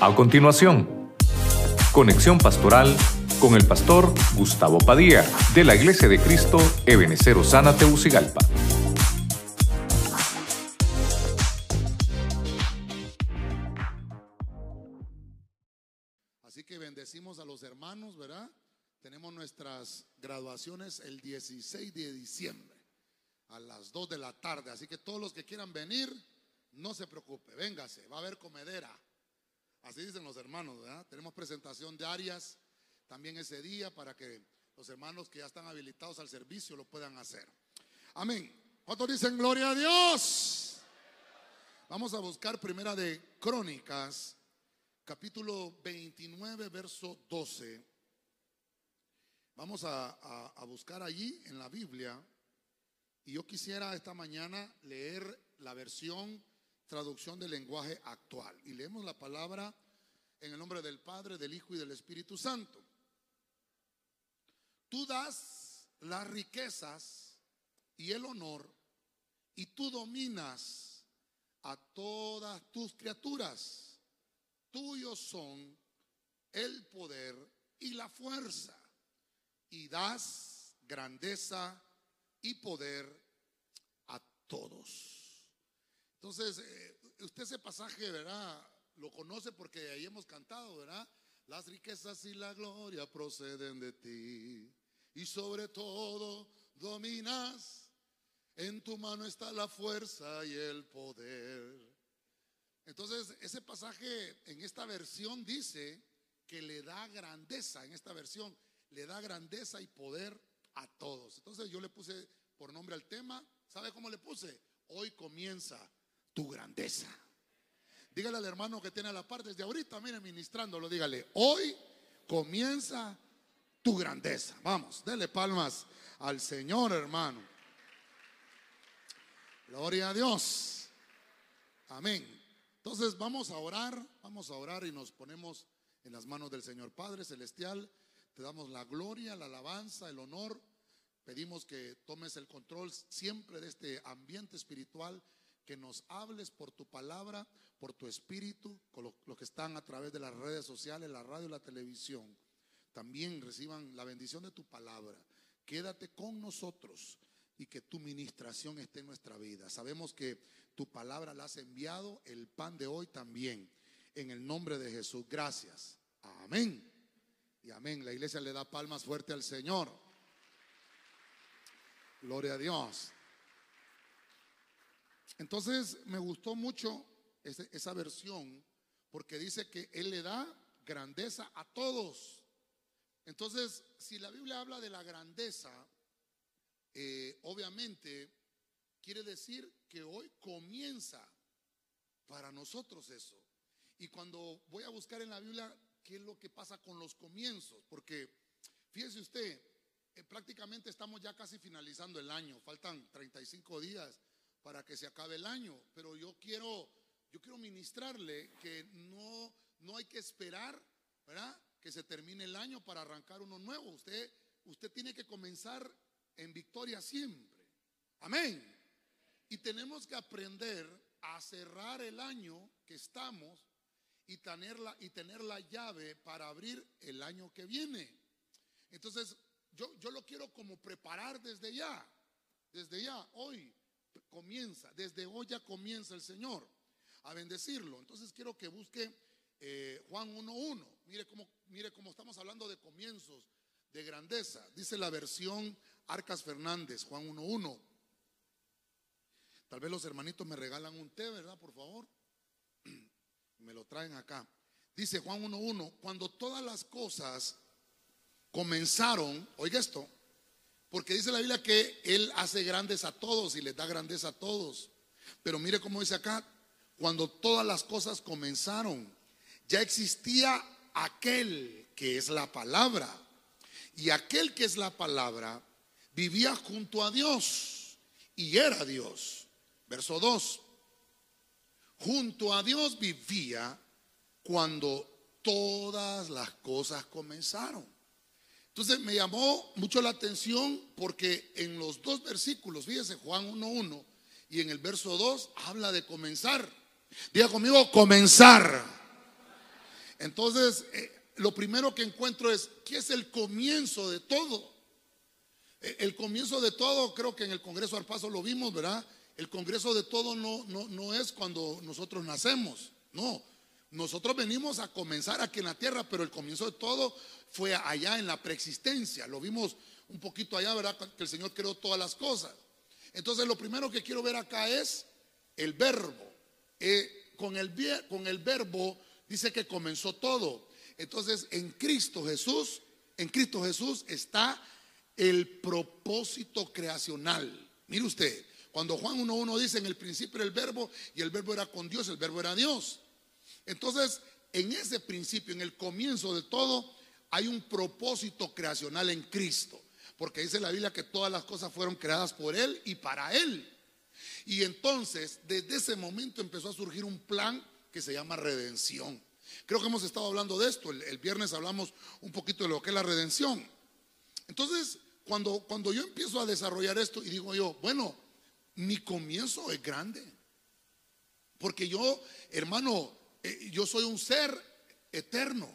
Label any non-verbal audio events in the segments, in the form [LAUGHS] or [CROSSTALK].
A continuación, conexión pastoral con el pastor Gustavo Padilla de la Iglesia de Cristo Ebenecer Osana Teucigalpa. Así que bendecimos a los hermanos, ¿verdad? Tenemos nuestras graduaciones el 16 de diciembre a las 2 de la tarde. Así que todos los que quieran venir, no se preocupe, véngase, va a haber comedera. Así dicen los hermanos, ¿verdad? Tenemos presentación de áreas también ese día para que los hermanos que ya están habilitados al servicio lo puedan hacer. Amén. ¿Cuántos dicen gloria a Dios? Vamos a buscar primera de Crónicas, capítulo 29, verso 12. Vamos a buscar allí en la Biblia. Y yo quisiera esta mañana leer la versión traducción del lenguaje actual. Y leemos la palabra en el nombre del Padre, del Hijo y del Espíritu Santo. Tú das las riquezas y el honor y tú dominas a todas tus criaturas. Tuyos son el poder y la fuerza y das grandeza y poder a todos. Entonces, eh, usted ese pasaje, ¿verdad? Lo conoce porque ahí hemos cantado, ¿verdad? Las riquezas y la gloria proceden de ti. Y sobre todo dominas. En tu mano está la fuerza y el poder. Entonces, ese pasaje en esta versión dice que le da grandeza, en esta versión, le da grandeza y poder a todos. Entonces yo le puse por nombre al tema, ¿sabe cómo le puse? Hoy comienza tu grandeza. Dígale al hermano que tiene a la par desde ahorita, mire, ministrándolo, dígale, hoy comienza tu grandeza. Vamos, dele palmas al Señor, hermano. Gloria a Dios. Amén. Entonces vamos a orar, vamos a orar y nos ponemos en las manos del Señor Padre Celestial. Te damos la gloria, la alabanza, el honor. Pedimos que tomes el control siempre de este ambiente espiritual que nos hables por tu palabra, por tu espíritu, con los que están a través de las redes sociales, la radio la televisión. También reciban la bendición de tu palabra. Quédate con nosotros y que tu ministración esté en nuestra vida. Sabemos que tu palabra la has enviado, el pan de hoy también. En el nombre de Jesús, gracias. Amén. Y amén. La iglesia le da palmas fuerte al Señor. Gloria a Dios. Entonces me gustó mucho esa versión porque dice que Él le da grandeza a todos. Entonces, si la Biblia habla de la grandeza, eh, obviamente quiere decir que hoy comienza para nosotros eso. Y cuando voy a buscar en la Biblia qué es lo que pasa con los comienzos, porque fíjese usted, eh, prácticamente estamos ya casi finalizando el año, faltan 35 días para que se acabe el año, pero yo quiero yo quiero ministrarle que no no hay que esperar, ¿verdad? Que se termine el año para arrancar uno nuevo. Usted usted tiene que comenzar en victoria siempre. Amén. Y tenemos que aprender a cerrar el año que estamos y tener la, y tener la llave para abrir el año que viene. Entonces, yo, yo lo quiero como preparar desde ya, desde ya, hoy comienza, desde hoy ya comienza el Señor a bendecirlo. Entonces quiero que busque eh, Juan 1.1. Mire cómo, mire cómo estamos hablando de comienzos, de grandeza. Dice la versión Arcas Fernández, Juan 1.1. Tal vez los hermanitos me regalan un té, ¿verdad? Por favor. [CLEARS THROAT] Me lo traen acá. Dice Juan 1.1, cuando todas las cosas comenzaron, oiga esto, porque dice la Biblia que Él hace grandes a todos y les da grandeza a todos. Pero mire cómo dice acá, cuando todas las cosas comenzaron, ya existía aquel que es la palabra. Y aquel que es la palabra vivía junto a Dios y era Dios. Verso 2. Junto a Dios vivía cuando todas las cosas comenzaron. Entonces me llamó mucho la atención porque en los dos versículos, fíjese Juan 1.1 y en el verso 2 habla de comenzar. Diga conmigo, comenzar. Entonces, eh, lo primero que encuentro es, ¿qué es el comienzo de todo? Eh, El comienzo de todo, creo que en el Congreso Arpazo lo vimos, ¿verdad? El Congreso de todo no, no, no es cuando nosotros nacemos, no. Nosotros venimos a comenzar aquí en la tierra, pero el comienzo de todo fue allá en la preexistencia. Lo vimos un poquito allá, ¿verdad? Que el Señor creó todas las cosas. Entonces, lo primero que quiero ver acá es el verbo. Eh, con, el, con el verbo dice que comenzó todo. Entonces, en Cristo Jesús, en Cristo Jesús está el propósito creacional. Mire usted, cuando Juan 1.1 dice en el principio era el verbo y el verbo era con Dios, el verbo era Dios. Entonces, en ese principio, en el comienzo de todo, hay un propósito creacional en Cristo. Porque dice la Biblia que todas las cosas fueron creadas por Él y para Él. Y entonces, desde ese momento empezó a surgir un plan que se llama redención. Creo que hemos estado hablando de esto. El, viernes hablamos un poquito de lo que es la redención. Entonces, cuando, cuando yo empiezo a desarrollar esto y digo yo, bueno, mi comienzo es grande. Porque yo, hermano, yo soy un ser eterno.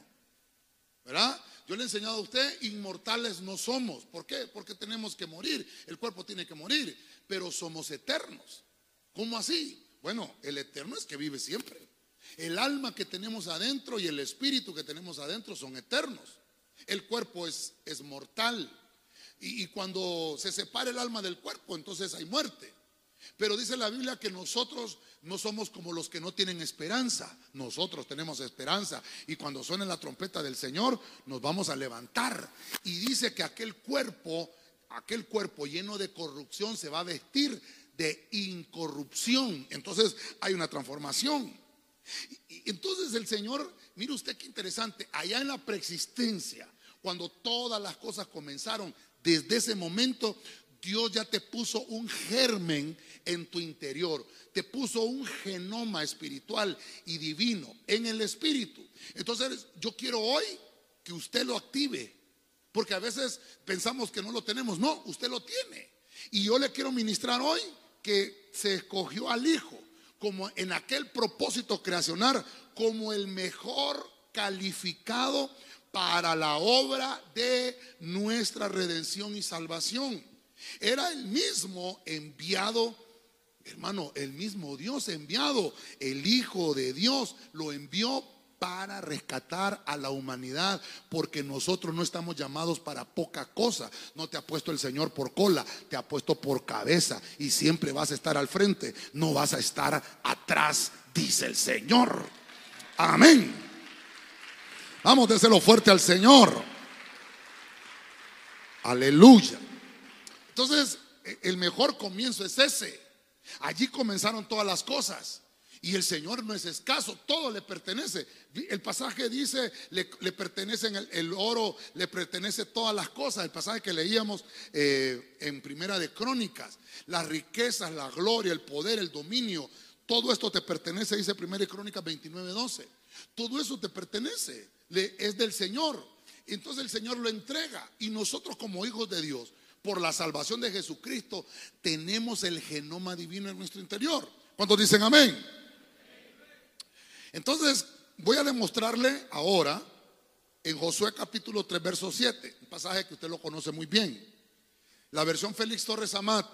¿Verdad? Yo le he enseñado a usted, inmortales no somos. ¿Por qué? Porque tenemos que morir. El cuerpo tiene que morir, pero somos eternos. ¿Cómo así? Bueno, el eterno es que vive siempre. El alma que tenemos adentro y el espíritu que tenemos adentro son eternos. El cuerpo es, es mortal. Y, y cuando se separa el alma del cuerpo, entonces hay muerte. Pero dice la Biblia que nosotros no somos como los que no tienen esperanza. Nosotros tenemos esperanza. Y cuando suene la trompeta del Señor, nos vamos a levantar. Y dice que aquel cuerpo, aquel cuerpo lleno de corrupción se va a vestir de incorrupción. Entonces hay una transformación. Y- entonces el Señor, mire usted qué interesante, allá en la preexistencia, cuando todas las cosas comenzaron, desde ese momento Dios ya te puso un germen en tu interior, te puso un genoma espiritual y divino en el espíritu. Entonces yo quiero hoy que usted lo active, porque a veces pensamos que no lo tenemos, no, usted lo tiene. Y yo le quiero ministrar hoy que se escogió al Hijo como en aquel propósito creacional, como el mejor calificado para la obra de nuestra redención y salvación. Era el mismo enviado, hermano, el mismo Dios enviado, el Hijo de Dios lo envió para rescatar a la humanidad, porque nosotros no estamos llamados para poca cosa. No te ha puesto el Señor por cola, te ha puesto por cabeza y siempre vas a estar al frente, no vas a estar atrás, dice el Señor. Amén. Vamos, déselo fuerte al Señor. Aleluya. Entonces, e- el mejor comienzo es ese. Allí comenzaron todas las cosas. Y el Señor no es escaso, todo le pertenece. El pasaje dice, le, pertenecen el, el oro, le pertenece todas las cosas. El pasaje que leíamos eh, en Primera de Crónicas, las riquezas, la gloria, el poder, el dominio, todo esto te pertenece, dice Primera de Crónicas 29, 12. Todo eso te pertenece, le- es del Señor. Entonces el Señor lo entrega y nosotros como hijos de Dios, por la salvación de Jesucristo, tenemos el genoma divino en nuestro interior. ¿Cuántos dicen amén? Entonces, voy a demostrarle ahora en Josué capítulo 3, verso 7, un pasaje que usted lo conoce muy bien. La versión Félix Torres Amat.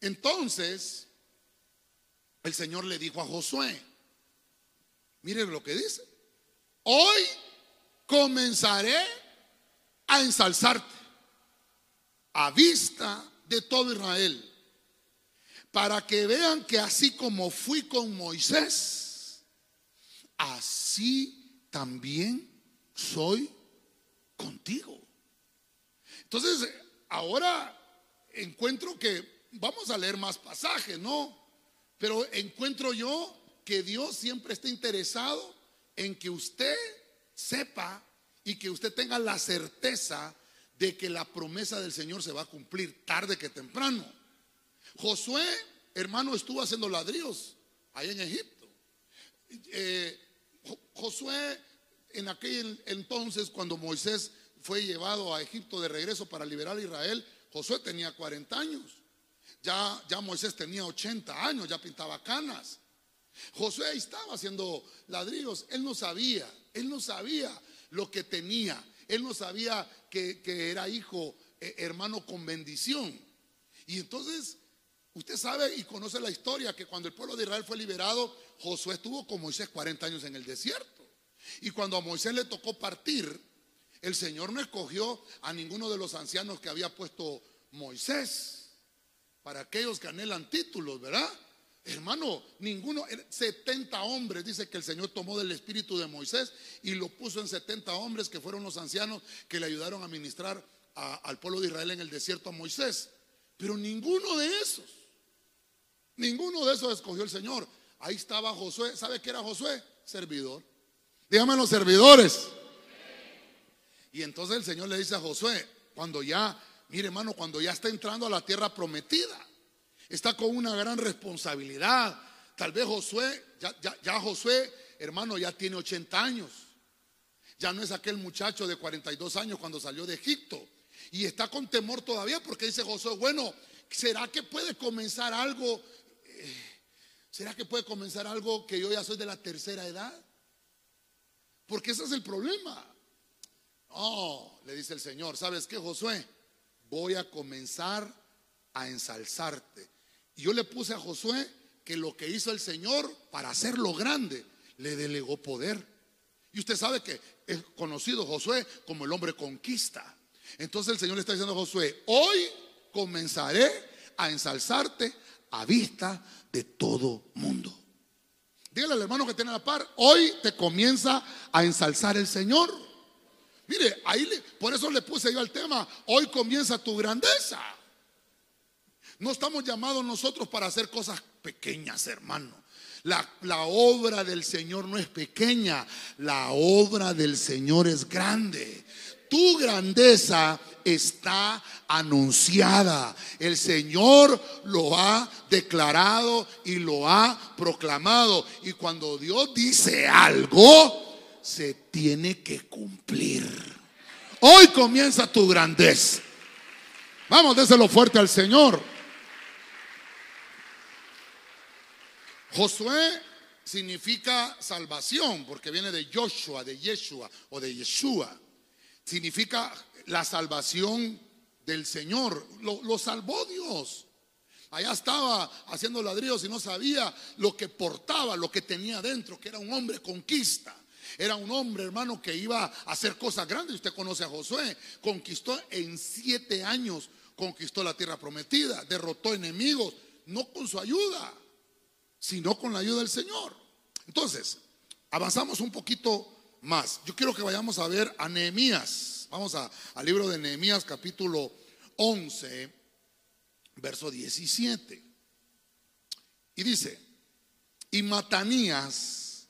Entonces, el Señor le dijo a Josué, miren lo que dice, hoy comenzaré a ensalzarte a vista de todo Israel, para que vean que así como fui con Moisés, así también soy contigo. Entonces, ahora encuentro que vamos a leer más pasajes, ¿no? Pero encuentro yo que Dios siempre está interesado en que usted sepa y que usted tenga la certeza de que la promesa del Señor se va a cumplir tarde que temprano. Josué, hermano, estuvo haciendo ladrillos ahí en Egipto. Eh, Jo- Josué, en aquel entonces, cuando Moisés fue llevado a Egipto de regreso para liberar a Israel, Josué tenía 40 años. Ya, ya Moisés tenía 80 años, ya pintaba canas. Josué estaba haciendo ladrillos, él no sabía, él no sabía lo que tenía, él no sabía que, era hijo, eh, hermano con bendición. Y entonces, usted sabe y conoce la historia que cuando el pueblo de Israel fue liberado, Josué estuvo con Moisés 40 años en el desierto. Y cuando a Moisés le tocó partir, el Señor no escogió a ninguno de los ancianos que había puesto Moisés. Para aquellos que anhelan títulos, ¿verdad? Hermano, ninguno, 70 hombres, dice que el Señor tomó del espíritu de Moisés y lo puso en 70 hombres que fueron los ancianos que le ayudaron a ministrar al pueblo de Israel en el desierto a Moisés. Pero ninguno de esos, ninguno de esos escogió el Señor. Ahí estaba Josué. ¿Sabe qué era Josué? Servidor. Dígame los servidores. Y entonces el Señor le dice a Josué, cuando ya, mire hermano, cuando ya está entrando a la tierra prometida, está con una gran responsabilidad. Tal vez Josué, ya, Josué, hermano, ya tiene 80 años. Ya no es aquel muchacho de 42 años cuando salió de Egipto. Y está con temor todavía porque dice Josué, bueno, ¿será que puede comenzar algo? Eh, ¿Será que puede comenzar algo que yo ya soy de la tercera edad? Porque ese es el problema. Oh, le dice el Señor, ¿sabes qué, Josué? Voy a comenzar a ensalzarte. Y yo le puse a Josué que lo que hizo el Señor para hacerlo grande, le delegó poder. Y usted sabe que es conocido Josué como el hombre conquista. Entonces el Señor le está diciendo a Josué, hoy comenzaré a ensalzarte a vista de todo mundo. Dígale al hermano que tiene la par, hoy te comienza a ensalzar el Señor. Mire, ahí por eso le puse yo al tema, hoy comienza tu grandeza. No estamos llamados nosotros para hacer cosas pequeñas, hermano. La, obra del Señor no es pequeña, la obra del Señor es grande. Tu grandeza está anunciada. El Señor lo ha declarado y lo ha proclamado. Y cuando Dios dice algo, se tiene que cumplir. Hoy comienza tu grandeza. Vamos, déselo fuerte al Señor. Josué significa salvación, porque viene de Joshua, de Yeshua o de Yeshua. Significa la salvación del Señor. Lo, salvó Dios. Allá estaba haciendo ladrillos y no sabía lo que portaba, lo que tenía dentro, que era un hombre conquista. Era un hombre, hermano, que iba a hacer cosas grandes. Usted conoce a Josué. Conquistó en siete años, conquistó la tierra prometida, derrotó enemigos, no con su ayuda, sino con la ayuda del Señor. Entonces, avanzamos un poquito más. Yo quiero que vayamos a ver a Nehemías. Vamos a, al libro de Nehemías capítulo 11, verso 17. Y dice, y Matanías,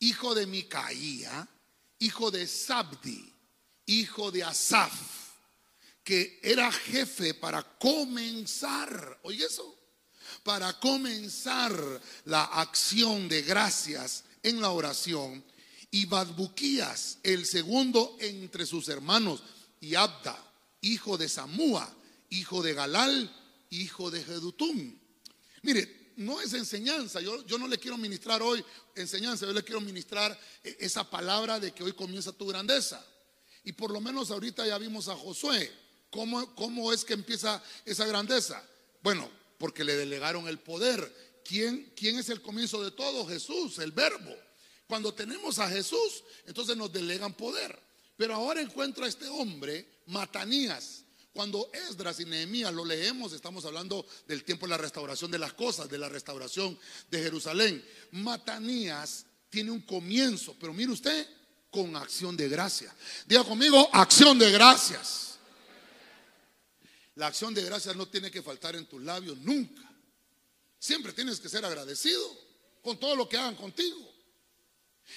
hijo de Micaía, hijo de Sabdi, hijo de Asaf, que era jefe para comenzar, oye eso, para comenzar la acción de gracias en la oración, y Badbuquías, el segundo entre sus hermanos, y Abda, hijo de Samúa, hijo de Galal, hijo de Jedutum. Mire, no es enseñanza, yo, yo no le quiero ministrar hoy enseñanza, yo le quiero ministrar e, esa palabra de que hoy comienza tu grandeza. Y por lo menos ahorita ya vimos a Josué, cómo, cómo es que empieza esa grandeza. Bueno, porque le delegaron el poder. ¿Quién, ¿Quién es el comienzo de todo? Jesús, el verbo. Cuando tenemos a Jesús, entonces nos delegan poder. Pero ahora encuentro a este hombre, Matanías. Cuando Esdras y Nehemías lo leemos, estamos hablando del tiempo de la restauración de las cosas, de la restauración de Jerusalén. Matanías tiene un comienzo, pero mire usted, con acción de gracia. Diga conmigo, acción de gracias. La acción de gracias no tiene que faltar en tus labios nunca. Siempre tienes que ser agradecido con todo lo que hagan contigo.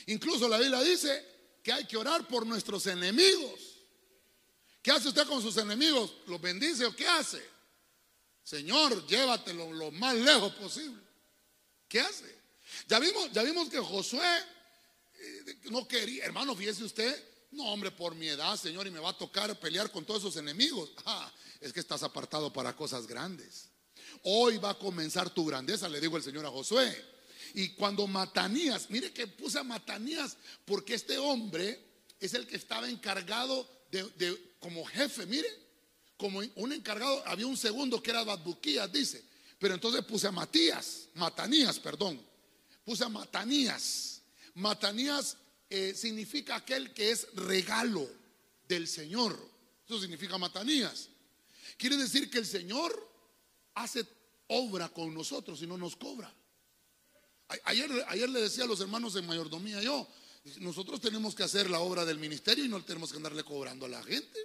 Incluso la Biblia dice que hay que orar por nuestros enemigos. ¿Qué hace usted con sus enemigos? ¿Los bendice o qué hace? Señor, llévatelo lo más lejos posible. ¿Qué hace? Ya vimos, ya vimos que Josué eh, no quería, hermano, fíjese usted, no, hombre, por mi edad, Señor, y me va a tocar pelear con todos esos enemigos. [LAUGHS] Ah, es que estás apartado para cosas grandes. Hoy va a comenzar tu grandeza, le digo el Señor a Josué. Y cuando Matanías, mire que puse a Matanías porque este hombre es el que estaba encargado de, como jefe, mire, como un encargado, había un segundo que era Badbuquías, dice. Pero entonces puse a Matías, Matanías, perdón. Puse a Matanías. Matanías eh, significa aquel que es regalo del Señor. Eso significa Matanías. Quiere decir que el Señor hace obra con nosotros y no nos cobra. Ayer, ayer le decía a los hermanos en mayordomía yo, nosotros tenemos que hacer la obra del ministerio y no tenemos que andarle cobrando a la gente.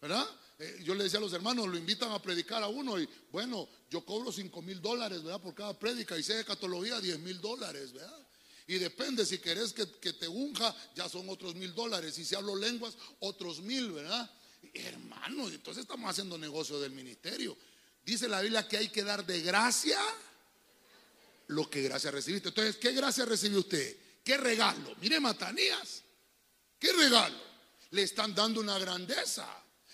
¿Verdad? Eh, yo le decía a los hermanos, lo invitan a predicar a uno y bueno, yo cobro 5 mil dólares, ¿verdad? Por cada prédica y sé de catología 10 mil dólares, ¿verdad? Y depende, si querés que, que, te unja, ya son otros mil dólares. Y si hablo lenguas, otros mil, ¿verdad? Hermanos, entonces estamos haciendo negocio del ministerio. Dice la Biblia que hay que dar de gracia lo que gracia recibiste. Entonces, ¿qué gracia recibió usted? ¿Qué regalo? Mire, Matanías, ¿qué regalo? Le están dando una grandeza.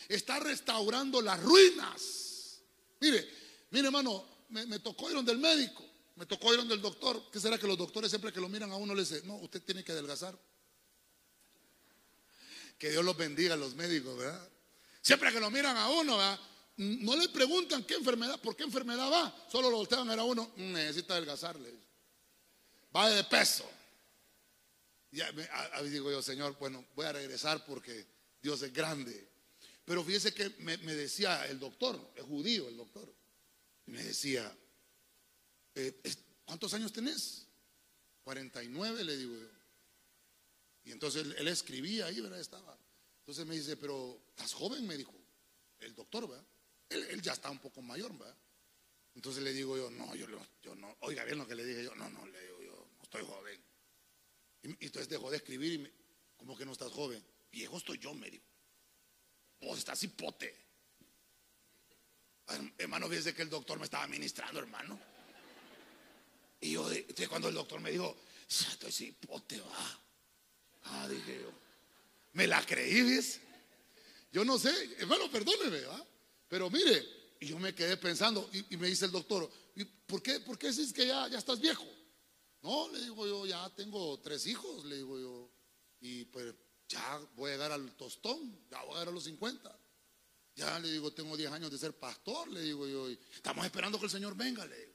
Está restaurando las ruinas. Mire, mire, hermano, me, tocó ir donde el médico, me tocó ir donde el doctor. ¿Qué será que los doctores siempre que lo miran a uno le dicen, no, usted tiene que adelgazar? Que Dios los bendiga a los médicos, ¿verdad? Siempre que lo miran a uno, ¿verdad? no le preguntan qué enfermedad, por qué enfermedad va, solo lo voltean a uno, mm, necesita adelgazarle. Va de peso. Ya digo yo, Señor, bueno, voy a regresar porque Dios es grande. Pero fíjese que me, decía el doctor, es judío el doctor, me decía, eh, ¿cuántos años tenés? 49, le digo yo. Y entonces él, escribía ahí, ¿verdad? Estaba. Entonces me dice, pero estás joven, me dijo, el doctor, ¿verdad? Él, ya está un poco mayor, ¿verdad? Entonces le digo yo, no, yo, yo no, oiga bien lo que le dije yo, no, no, le digo yo, no estoy joven. Y, entonces dejó de escribir y me, como que no estás joven. Viejo estoy yo, me dijo. Vos estás hipote. Hermano, fíjese que el doctor me estaba ministrando, hermano. Y yo, cuando el doctor me dijo, estoy hipote, va. Ah, dije yo, me la creí, ¿ves? Yo no sé, hermano, perdóneme, ¿va? Pero mire, y yo me quedé pensando, y, me dice el doctor, ¿y por qué, por qué dices que ya, ya estás viejo? No, le digo yo, ya tengo tres hijos, le digo yo, y pues ya voy a llegar al tostón, ya voy a llegar a los 50. Ya le digo, tengo 10 años de ser pastor, le digo yo, y estamos esperando que el Señor venga, le digo.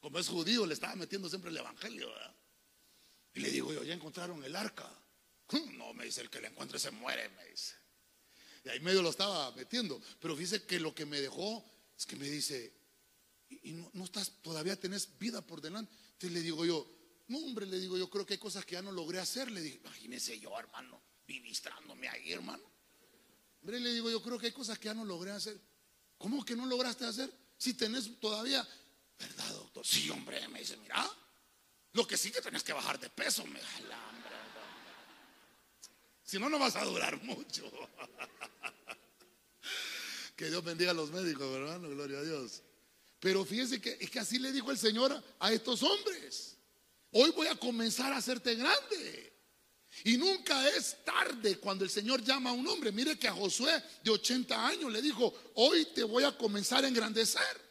Como es judío, le estaba metiendo siempre el evangelio, ¿verdad? Y le digo yo, ya encontraron el arca. No, me dice, el que le encuentre se muere, me dice. Y ahí medio lo estaba metiendo. Pero fíjese que lo que me dejó es que me dice, ¿y no, estás, todavía tenés vida por delante? Entonces le digo yo, no hombre, le digo yo, creo que hay cosas que ya no logré hacer. Le dije, imagínese yo, hermano, ministrándome ahí, hermano. Hombre, le digo yo, creo que hay cosas que ya no logré hacer. ¿Cómo que no lograste hacer? Si tenés todavía, ¿verdad, doctor? Sí, hombre, me dice, mira, lo que sí que tenés que bajar de peso, me hombre. Si no, no vas a durar mucho. [LAUGHS] Que Dios bendiga a los médicos, ¿verdad? Gloria a Dios. Pero fíjense que es que así le dijo el Señor a estos hombres. Hoy voy a comenzar a hacerte grande. Y nunca es tarde cuando el Señor llama a un hombre. Mire que a Josué de 80 años le dijo, hoy te voy a comenzar a engrandecer.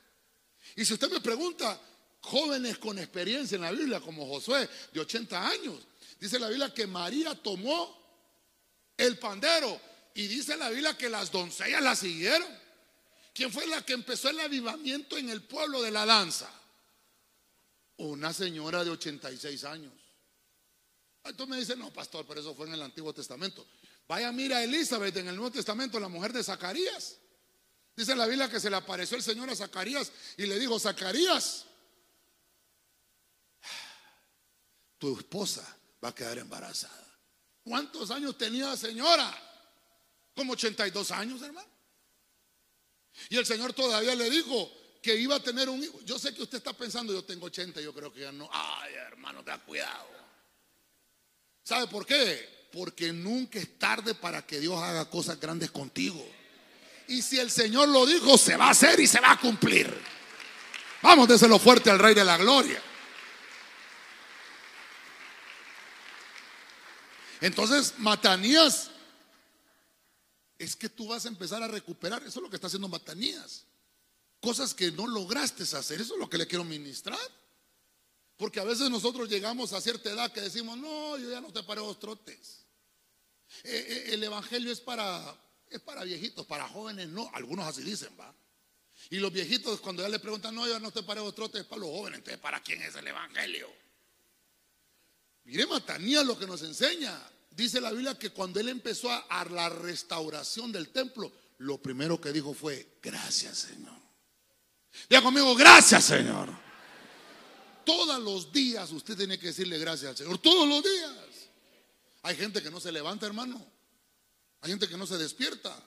Y si usted me pregunta, jóvenes con experiencia en la Biblia como Josué de 80 años, dice la Biblia que María tomó el pandero y dice la Biblia que las doncellas la siguieron. ¿Quién fue la que empezó el avivamiento en el pueblo de la danza? Una señora de 86 años. Entonces me dice, no, pastor, pero eso fue en el Antiguo Testamento. Vaya, mira a Elizabeth en el Nuevo Testamento, la mujer de Zacarías. Dice la Biblia que se le apareció el Señor a Zacarías y le dijo, Zacarías, tu esposa va a quedar embarazada. ¿Cuántos años tenía la señora? Como 82 años, hermano. Y el Señor todavía le dijo que iba a tener un hijo. Yo sé que usted está pensando, yo tengo 80, yo creo que ya no. Ay, hermano, ten cuidado. ¿Sabe por qué? Porque nunca es tarde para que Dios haga cosas grandes contigo. Y si el Señor lo dijo, se va a hacer y se va a cumplir. Vamos, déselo fuerte al Rey de la Gloria. Entonces, Matanías es que tú vas a empezar a recuperar. Eso es lo que está haciendo Matanías. Cosas que no lograste hacer. Eso es lo que le quiero ministrar. Porque a veces nosotros llegamos a cierta edad que decimos, no, yo ya no te paro dos trotes. Eh, eh, el evangelio es para, es para viejitos, para jóvenes no. Algunos así dicen, va. Y los viejitos cuando ya le preguntan, no, ya no paro dos trotes, es para los jóvenes. Entonces, ¿para quién es el evangelio? Mire Matanías lo que nos enseña. Dice la Biblia que cuando él empezó a, la restauración del templo, lo primero que dijo fue, gracias Señor. Diga conmigo, gracias Señor. Todos los días usted tiene que decirle gracias al Señor. Todos los días. Hay gente que no se levanta, hermano. Hay gente que no se despierta.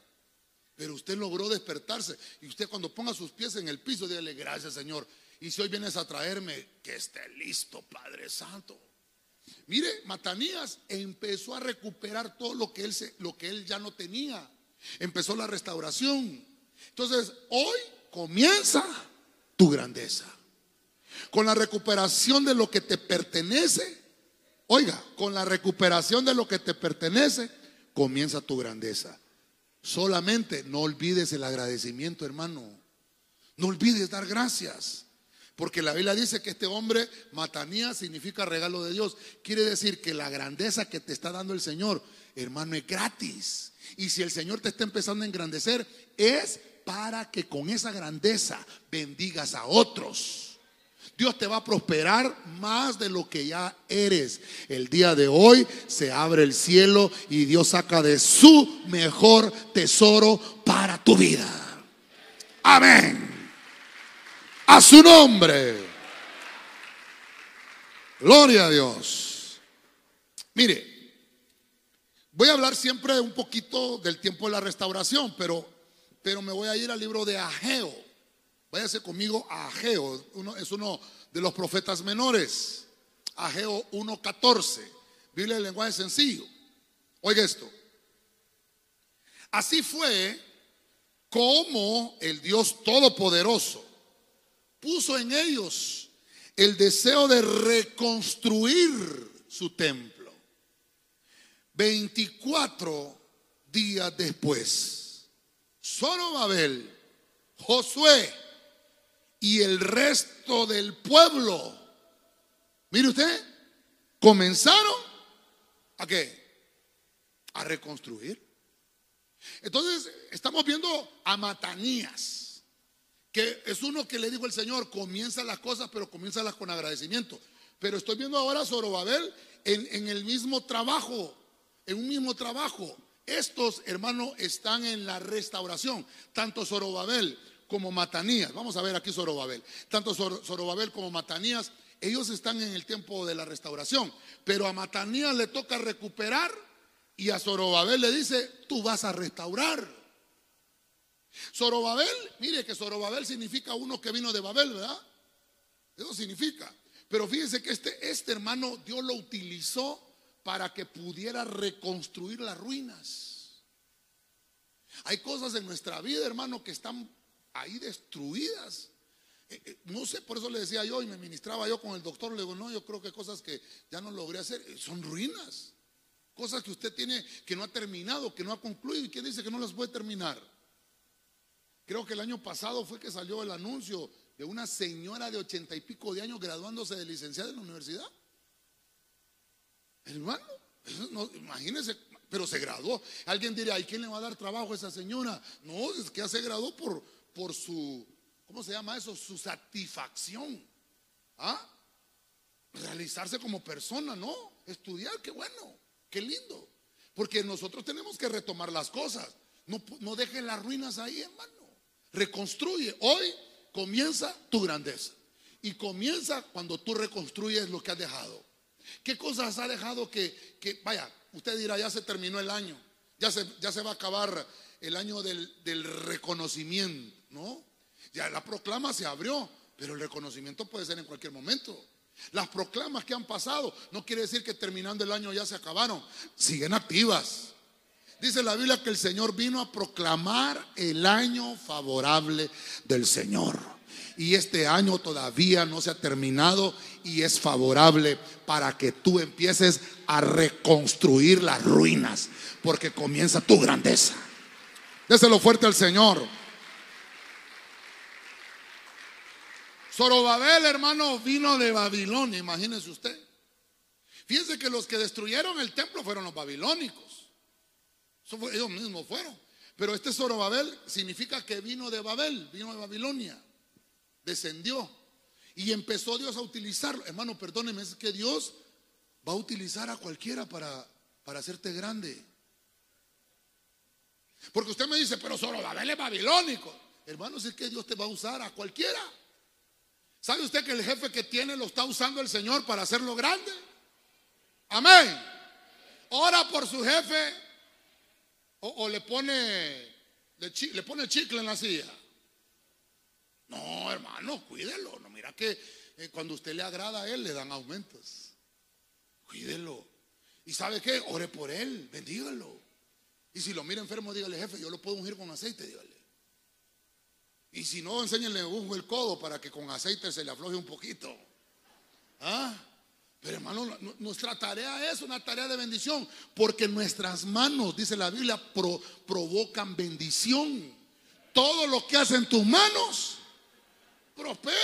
Pero usted logró despertarse. Y usted cuando ponga sus pies en el piso, dígale gracias Señor. Y si hoy vienes a traerme, que esté listo, Padre Santo. Mire, Matanías empezó a recuperar todo lo que él, lo que él ya no tenía. Empezó la restauración. Entonces, hoy comienza tu grandeza. Con la recuperación de lo que te pertenece. Oiga, con la recuperación de lo que te pertenece, comienza tu grandeza. Solamente no olvides el agradecimiento, hermano. No olvides dar gracias. Porque la Biblia dice que este hombre, Matanía, significa regalo de Dios. Quiere decir que la grandeza que te está dando el Señor, hermano, es gratis. Y si el Señor te está empezando a engrandecer, es para que con esa grandeza bendigas a otros. Dios te va a prosperar más de lo que ya eres. El día de hoy se abre el cielo y Dios saca de su mejor tesoro para tu vida. Amén a su nombre. Gloria a Dios. Mire, voy a hablar siempre un poquito del tiempo de la restauración, pero, pero me voy a ir al libro de Ageo. Váyase conmigo a Ageo, uno, es uno de los profetas menores. Ageo 1.14, Biblia en lenguaje sencillo. Oiga esto. Así fue como el Dios Todopoderoso puso en ellos el deseo de reconstruir su templo. 24 días después, Zorobabel, Josué y el resto del pueblo, mire usted, comenzaron a qué? A reconstruir. Entonces, estamos viendo a Matanías que es uno que le dijo el Señor, comienza las cosas, pero comienza con agradecimiento. Pero estoy viendo ahora a Zorobabel en, en el mismo trabajo, en un mismo trabajo. Estos, hermanos, están en la restauración, tanto Zorobabel como Matanías. Vamos a ver aquí Zorobabel. Tanto Zorobabel como Matanías, ellos están en el tiempo de la restauración. Pero a Matanías le toca recuperar y a Zorobabel le dice, tú vas a restaurar. Zorobabel, mire que Zorobabel significa uno que vino de Babel, ¿verdad? Eso significa. Pero fíjense que este, este hermano Dios lo utilizó para que pudiera reconstruir las ruinas. Hay cosas en nuestra vida, hermano, que están ahí destruidas. Eh, eh, no sé, por eso le decía yo y me ministraba yo con el doctor. Le digo, no, yo creo que cosas que ya no logré hacer eh, son ruinas. Cosas que usted tiene que no ha terminado, que no ha concluido. ¿Y quién dice que no las puede terminar? Creo que el año pasado fue que salió el anuncio de una señora de ochenta y pico de años graduándose de licenciada en la universidad. Hermano, no, imagínense, pero se graduó. Alguien diría, ¿y quién le va a dar trabajo a esa señora? No, es que ya se graduó por, por su, ¿cómo se llama eso? Su satisfacción. ¿Ah? Realizarse como persona, ¿no? Estudiar, qué bueno, qué lindo. Porque nosotros tenemos que retomar las cosas. No, no dejen las ruinas ahí, hermano. Reconstruye. Hoy comienza tu grandeza. Y comienza cuando tú reconstruyes lo que has dejado. ¿Qué cosas ha dejado que, que vaya, usted dirá, ya se terminó el año, ya se, ya se va a acabar el año del, reconocimiento, ¿no? Ya la proclama se abrió, pero el reconocimiento puede ser en cualquier momento. Las proclamas que han pasado no quiere decir que terminando el año ya se acabaron, siguen activas. Dice la Biblia que el Señor vino a proclamar el año favorable del Señor. Y este año todavía no se ha terminado y es favorable para que tú empieces a reconstruir las ruinas, porque comienza tu grandeza. Déselo fuerte al Señor. Zorobabel, hermano, vino de Babilonia, imagínese usted. Fíjense que los que destruyeron el templo fueron los babilónicos. ellos mismos fueron. Pero este Zorobabel significa que vino de Babel, vino de Babilonia, descendió y empezó Dios a utilizarlo. Hermano, perdóneme, es que Dios va a utilizar a cualquiera para, para hacerte grande. Porque usted me dice, pero Zorobabel es babilónico. Hermano, es que Dios te va a usar a cualquiera. ¿Sabe usted que el jefe que tiene lo está usando el Señor para hacerlo grande? Amén. Ora por su jefe o, le pone le, pone chicle en la silla. No, hermano, cuídelo. No, mira que eh, cuando usted le agrada a él le dan aumentos. Cuídelo. ¿Y sabe qué? Ore por él, bendígalo. Y si lo mira enfermo, dígale, jefe, yo lo puedo ungir con aceite, dígale. Y si no, enséñenle unjo el codo para que con aceite se le afloje un poquito. ¿Ah? Pero hermano, nuestra tarea es una tarea de bendición, porque nuestras manos, dice la Biblia, provocan bendición. Todo lo que hacen tus manos, prospera.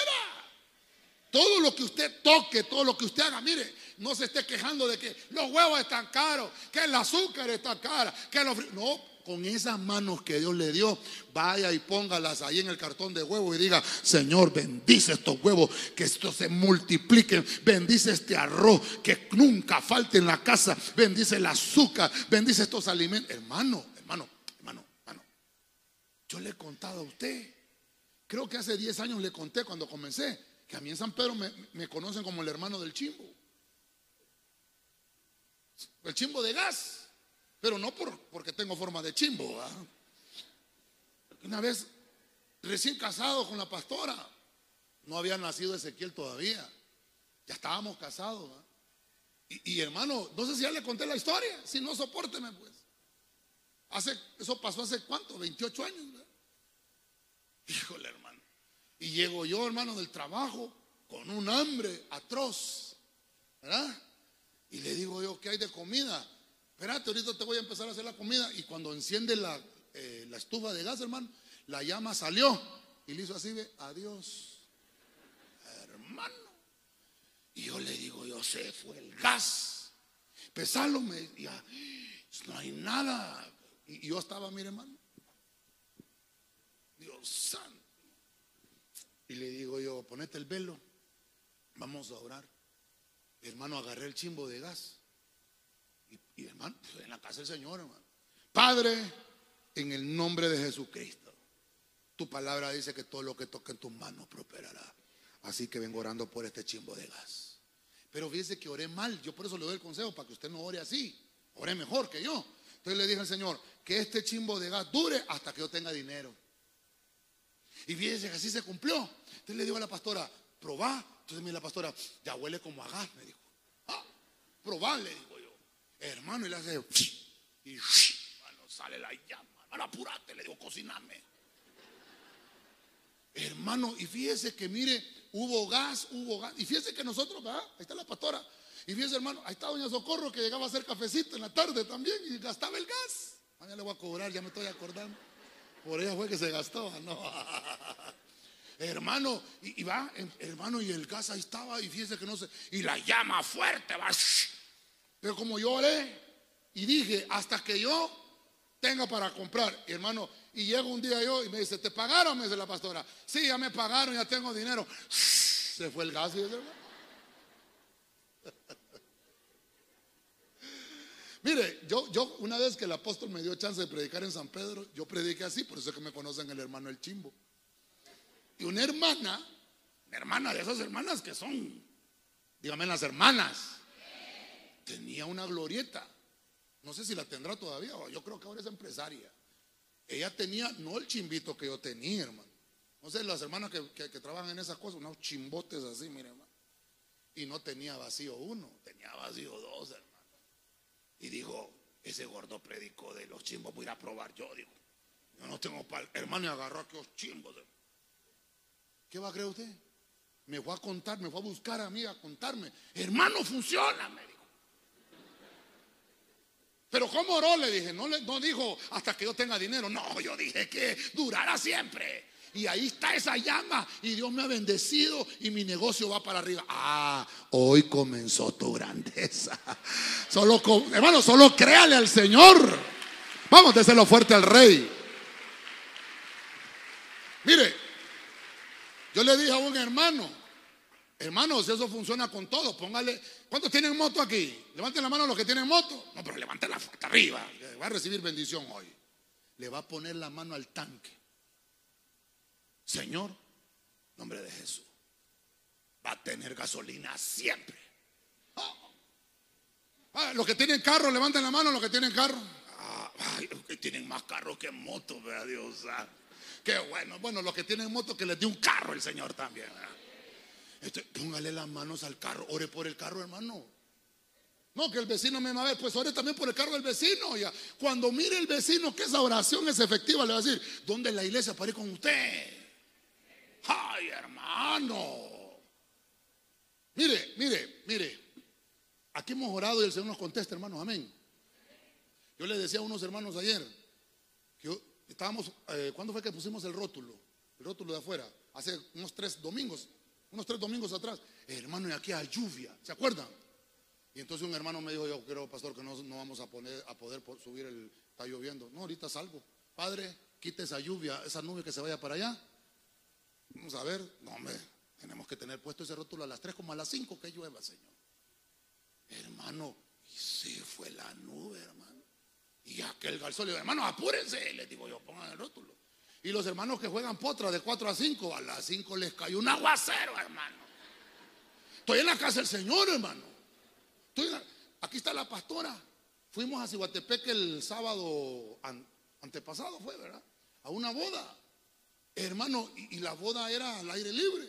Todo lo que usted toque, todo lo que usted haga, mire, no se esté quejando de que los huevos están caros, que el azúcar está cara, que los... No, con esas manos que Dios le dio, vaya y póngalas ahí en el cartón de huevo y diga, Señor, bendice estos huevos, que estos se multipliquen, bendice este arroz, que nunca falte en la casa, bendice el azúcar, bendice estos alimentos. Hermano, hermano, hermano, hermano, yo le he contado a usted, creo que hace 10 años le conté cuando comencé, que a mí en San Pedro me, conocen como el hermano del chimbo. El chimbo de gas. Pero no por, porque tengo forma de chimbo. Una vez, recién casado con la pastora, no había nacido Ezequiel todavía. Ya estábamos casados. Y, hermano, no sé si ya le conté la historia. Si no, soporteme pues. Hace, eso pasó hace cuánto, 28 años. Híjole, hermano. Y llego yo, hermano, del trabajo con un hambre atroz. ¿Verdad? Y le digo yo, ¿qué hay de comida? Espérate, ahorita te voy a empezar a hacer la comida. Y cuando enciende la, eh, la estufa de gas, hermano, la llama salió. Y le hizo así, ve, adiós. Hermano. Y yo le digo, yo sé, fue el gas. Pesalo, me decía, no hay nada. Y yo estaba, mire, hermano. Dios santo. Y le digo yo, ponete el velo, vamos a orar. Hermano, agarré el chimbo de gas. Y, hermano, pues, en la casa del Señor, hermano. Padre, en el nombre de Jesucristo. Tu palabra dice que todo lo que toque en tus manos prosperará. Así que vengo orando por este chimbo de gas. Pero fíjese que oré mal. Yo por eso le doy el consejo para que usted no ore así. Ore mejor que yo. Entonces le dije al Señor que este chimbo de gas dure hasta que yo tenga dinero. Y fíjense que así se cumplió. Entonces le digo a la pastora, probá. Entonces me la pastora, ya huele como a gas, me dijo. Ah, probá, le digo yo. Hermano, y le hace, y hermano, sale la llama. Hermano, apurate, le digo, cociname. Hermano, y fíjese que mire, hubo gas, hubo gas. Y fíjese que nosotros, ¿verdad? Ahí está la pastora. Y fíjese, hermano, ahí está Doña Socorro que llegaba a hacer cafecito en la tarde también y gastaba el gas. Ah, ya le voy a cobrar, ya me estoy acordando. Por ella fue que se gastó, no. [LAUGHS] hermano, y, va, hermano, y el gas ahí estaba, y fíjese que no sé, y la llama fuerte, va. Pero como yo oré y dije, hasta que yo tenga para comprar, hermano, y llega un día yo y me dice, ¿te pagaron? Me dice la pastora. Sí, ya me pagaron, ya tengo dinero. Se fue el gas, y hermano. [LAUGHS] Mire, yo, yo una vez que el apóstol me dio chance de predicar en San Pedro, yo prediqué así, por eso es que me conocen el hermano El Chimbo. Y una hermana, una hermana de esas hermanas que son, dígame las hermanas, tenía una glorieta. No sé si la tendrá todavía, yo creo que ahora es empresaria. Ella tenía, no el chimbito que yo tenía, hermano. No sé, las hermanas que, que trabajan en esas cosas, unos chimbotes así, mire, hermano. Y no tenía vacío uno, tenía vacío dos, hermano. Y digo, ese gordo predicó de los chimbos, voy a ir a probar yo, digo. Yo no tengo pal. Hermano, y agarró aquellos chimbos. ¿Qué va a creer usted? Me fue a contar, me fue a buscar a mí a contarme. Hermano, funciona, me dijo. Pero ¿cómo oró? Le dije, no, no dijo hasta que yo tenga dinero. No, yo dije que durara siempre. Y ahí está esa llama. Y Dios me ha bendecido y mi negocio va para arriba. Ah, hoy comenzó tu grandeza. [LAUGHS] Solo, hermano, solo créale al Señor. Vamos, déselo fuerte al rey. Mire, yo le dije a un hermano, hermanos, eso funciona con todo. Póngale, ¿cuántos tienen moto aquí? Levanten la mano los que tienen moto. No, pero levanten la hasta arriba. Va a recibir bendición hoy. Le va a poner la mano al tanque. Señor, nombre de Jesús, va a tener gasolina siempre. Ah. Ah, los que tienen carro, levanten la mano los que tienen carro. Ah, los que tienen más carro que moto, vea Dios. Qué bueno. Bueno, los que tienen moto, que les dé un carro el Señor también. Este, póngale las manos al carro, ore por el carro, hermano. No, que el vecino me va a ver, pues ore también por el carro del vecino. Ya. Cuando mire el vecino que esa oración es efectiva, le va a decir, ¿dónde la iglesia para ir con usted? Ay, hermano. Mire, mire, mire. Aquí hemos orado y el Señor nos contesta, hermanos. Amén. Yo le decía a unos hermanos ayer que estábamos, eh, ¿cuándo fue que pusimos el rótulo? El rótulo de afuera. Hace unos tres domingos, unos tres domingos atrás. hermano, y aquí hay lluvia. ¿Se acuerdan? Y entonces un hermano me dijo, yo creo, pastor, que no, no vamos a, poner, a poder subir el, está lloviendo. No, ahorita salgo. Padre, quite esa lluvia, esa nube que se vaya para allá. Vamos a ver, no, hombre, tenemos que tener puesto ese rótulo a las 3 como a las 5 que llueva, Señor. Hermano, y se fue la nube, hermano. Y aquel garzón le dijo, hermano, apúrense, le digo yo, pongan el rótulo. Y los hermanos que juegan potra de 4 a 5, a las 5 les cayó un aguacero, hermano. Estoy en la casa del Señor, hermano. aquí está la pastora. Fuimos a Cihuatepec el sábado antepasado, fue, ¿verdad? A una boda. Hermano, y, la boda era al aire libre.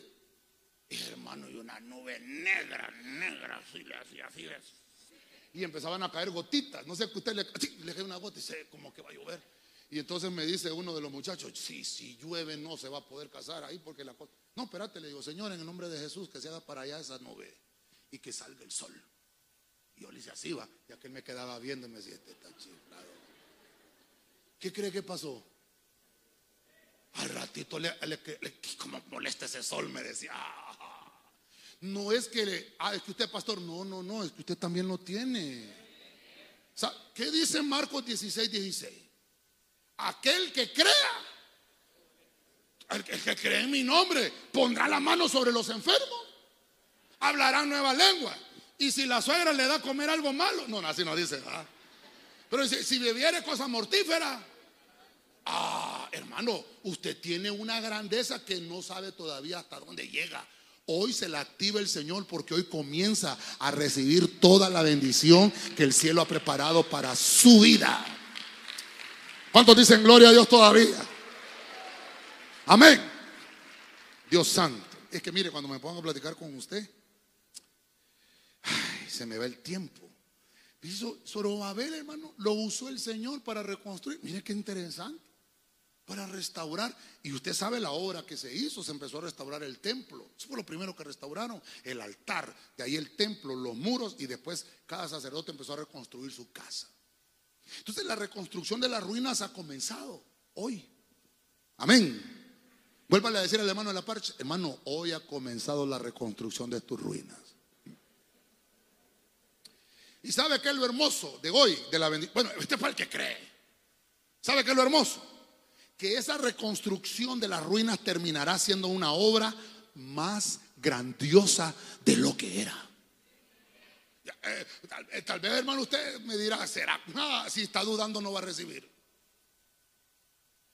hermano, y una nube negra, negra, así le hacía, así es. Y empezaban a caer gotitas. No sé que usted le, le cae una gota y sé como que va a llover. Y entonces me dice uno de los muchachos, sí, si llueve no se va a poder casar ahí porque la cosa... No, espérate, le digo, Señor, en el nombre de Jesús, que se haga para allá esa nube y que salga el sol. Y yo le hice así va, ya que él me quedaba viendo y me decía, este está chiflado. ¿Qué cree que pasó? Al ratito, le, como molesta ese sol, me decía. Ah, no es que, ah, es que usted pastor, no, no, no, es que usted también lo tiene. ¿Qué dice Marcos 16, 16? Aquel que crea, el que, cree en mi nombre, pondrá la mano sobre los enfermos, hablará nueva lengua. Y si la suegra le da a comer algo malo, no, así no dice. Pero si, si bebiere cosa mortífera, Ah, hermano, usted tiene una grandeza que no sabe todavía hasta dónde llega. Hoy se la activa el Señor porque hoy comienza a recibir toda la bendición que el cielo ha preparado para su vida. ¿Cuántos dicen gloria a Dios todavía? Amén. Dios santo. Es que mire, cuando me pongo a platicar con usted, se me va el tiempo. Hizo Zorobabel, hermano, lo usó el Señor para reconstruir. Mire qué interesante para restaurar. Y usted sabe la obra que se hizo, se empezó a restaurar el templo. Eso fue lo primero que restauraron, el altar, de ahí el templo, los muros y después cada sacerdote empezó a reconstruir su casa. Entonces la reconstrucción de las ruinas ha comenzado hoy. Amén. Vuélvale a decir al hermano de la parcha, hermano, hoy ha comenzado la reconstrucción de tus ruinas. Y sabe que es lo hermoso de hoy, de la bendición. Bueno, este fue el que cree. ¿Sabe qué es lo hermoso? Que esa reconstrucción de las ruinas terminará siendo una obra más grandiosa de lo que era. Eh, eh, tal, vez, hermano, usted me dirá, será, si está dudando no va a recibir.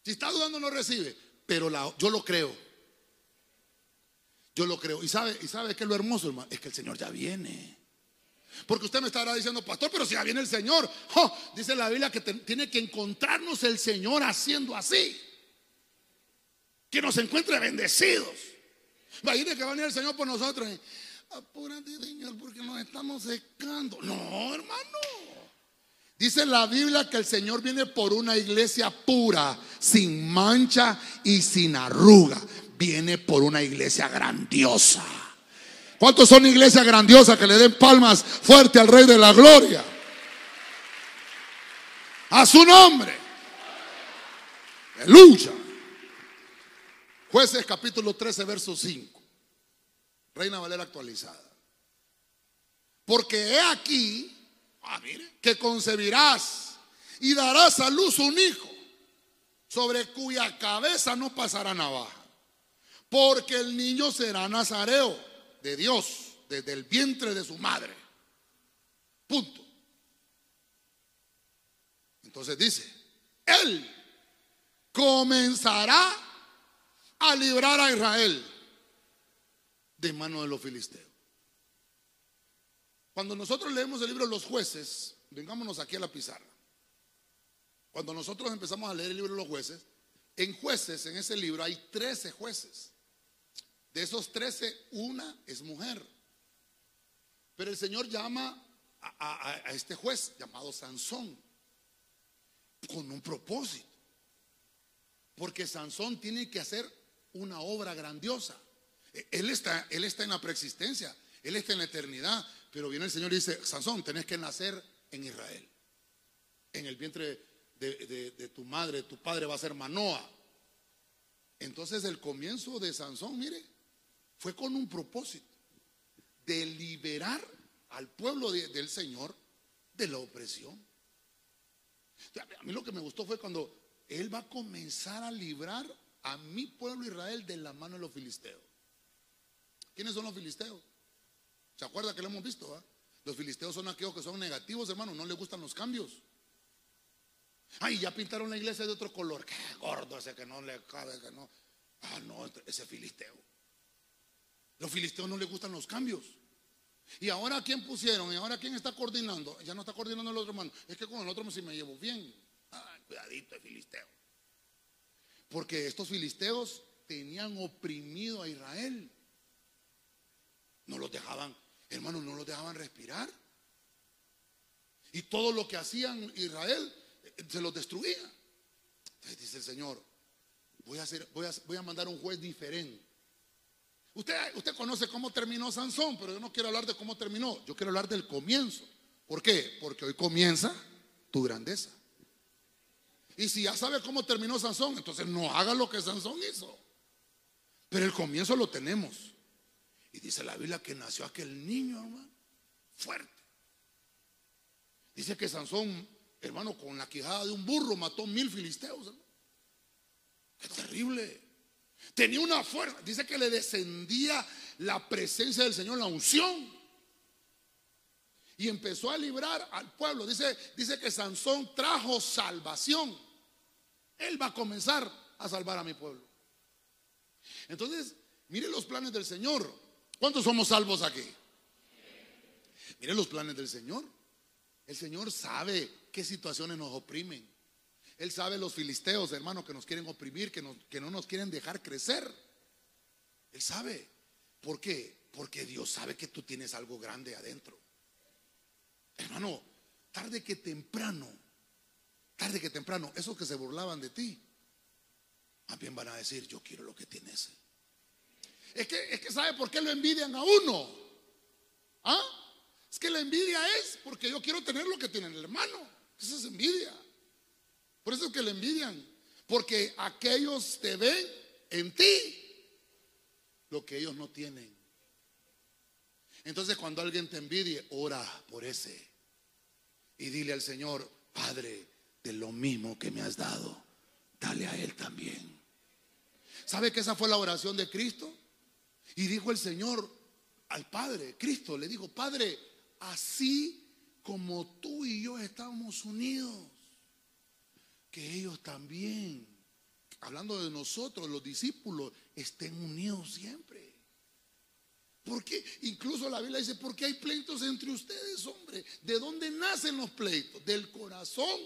Si está dudando no recibe, pero yo lo creo. Yo lo creo. Y sabe, y sabe que lo hermoso, hermano, es que el Señor ya viene. Porque usted me estará diciendo, pastor, pero si ya viene el Señor. dice la Biblia que tiene que encontrarnos el Señor haciendo así. Que nos encuentre bendecidos. Imagine que va a venir el Señor por nosotros. Apúrate, Señor, porque nos estamos secando. No, hermano. Dice la Biblia que el Señor viene por una iglesia pura, sin mancha y sin arruga. Viene por una iglesia grandiosa. ¿Cuántos son iglesias grandiosas que le den palmas fuerte al Rey de la Gloria? A su nombre. Aleluya. Jueces capítulo 13, verso 5. Reina Valera actualizada. Porque he aquí ah, que concebirás y darás a luz un hijo sobre cuya cabeza no pasará navaja. Porque el niño será nazareo de Dios desde el vientre de su madre. Punto. Entonces dice, él comenzará a librar a Israel de mano de los filisteos. Cuando nosotros leemos el libro de los jueces, vengámonos aquí a la pizarra. Cuando nosotros empezamos a leer el libro de los jueces, en jueces, en ese libro, hay 13 jueces. De esos 13, una es mujer. Pero el Señor llama a, este juez llamado Sansón con un propósito. Porque Sansón tiene que hacer una obra grandiosa. Él está, él está en la preexistencia, él está en la eternidad, pero viene el Señor y dice, Sansón, tenés que nacer en Israel. En el vientre de, tu madre, tu padre va a ser Manoa. Entonces el comienzo de Sansón, mire, fue con un propósito de liberar al pueblo del Señor de la opresión. A mí lo que me gustó fue cuando él va a comenzar a librar a mi pueblo Israel de la mano de los filisteos. ¿Quiénes son los filisteos? ¿Se acuerda que lo hemos visto? Ah? Los filisteos son aquellos que son negativos, hermano, no les gustan los cambios. Ay, ya pintaron la iglesia de otro color. Qué gordo ese que no le cabe, que no. Ah, no, ese filisteo. Los filisteos no les gustan los cambios. ¿Y ahora quién pusieron? ¿Y ahora quién está coordinando? Ya no está coordinando el otro hermano. Es que con el otro sí me llevo bien. Cuidadito, el filisteo. Porque estos filisteos tenían oprimido a Israel. No los dejaban, hermanos, no los dejaban respirar. Y todo lo que hacían Israel eh, se los destruía. Entonces dice el Señor, voy a, hacer, voy a, voy a mandar un juez diferente. Usted, usted conoce cómo terminó Sansón, pero yo no quiero hablar de cómo terminó, yo quiero hablar del comienzo. ¿Por qué? Porque hoy comienza tu grandeza. Y si ya sabe cómo terminó Sansón, entonces no haga lo que Sansón hizo. Pero el comienzo lo tenemos. Y dice la Biblia que nació aquel niño, hermano, fuerte. Dice que Sansón, hermano, con la quijada de un burro mató mil filisteos. Es terrible. Tenía una fuerza. Dice que le descendía la presencia del Señor, la unción. Y empezó a librar al pueblo. Dice, dice que Sansón trajo salvación. Él va a comenzar a salvar a mi pueblo. Entonces, mire los planes del Señor. ¿Cuántos somos salvos aquí? Mire los planes del Señor. El Señor sabe qué situaciones nos oprimen. Él sabe los filisteos, hermanos, que nos quieren oprimir, que, que no nos quieren dejar crecer. Él sabe. ¿Por qué? Porque Dios sabe que tú tienes algo grande adentro. Hermano, tarde que temprano, tarde que temprano, esos que se burlaban de ti, también van a decir, yo quiero lo que tienes. Es que, es que sabe por qué lo envidian a uno. ¿Ah? Es que la envidia es porque yo quiero tener lo que tiene el hermano. Esa es envidia. Por eso es que le envidian. Porque aquellos te ven en ti lo que ellos no tienen. Entonces cuando alguien te envidie, ora por ese. Y dile al Señor, Padre, de lo mismo que me has dado, dale a él también. ¿Sabe que esa fue la oración de Cristo? Y dijo el Señor al Padre, Cristo le dijo, Padre, así como tú y yo estamos unidos, que ellos también, hablando de nosotros, los discípulos, estén unidos siempre. Porque incluso la Biblia dice, porque hay pleitos entre ustedes, hombre. ¿De dónde nacen los pleitos? Del corazón.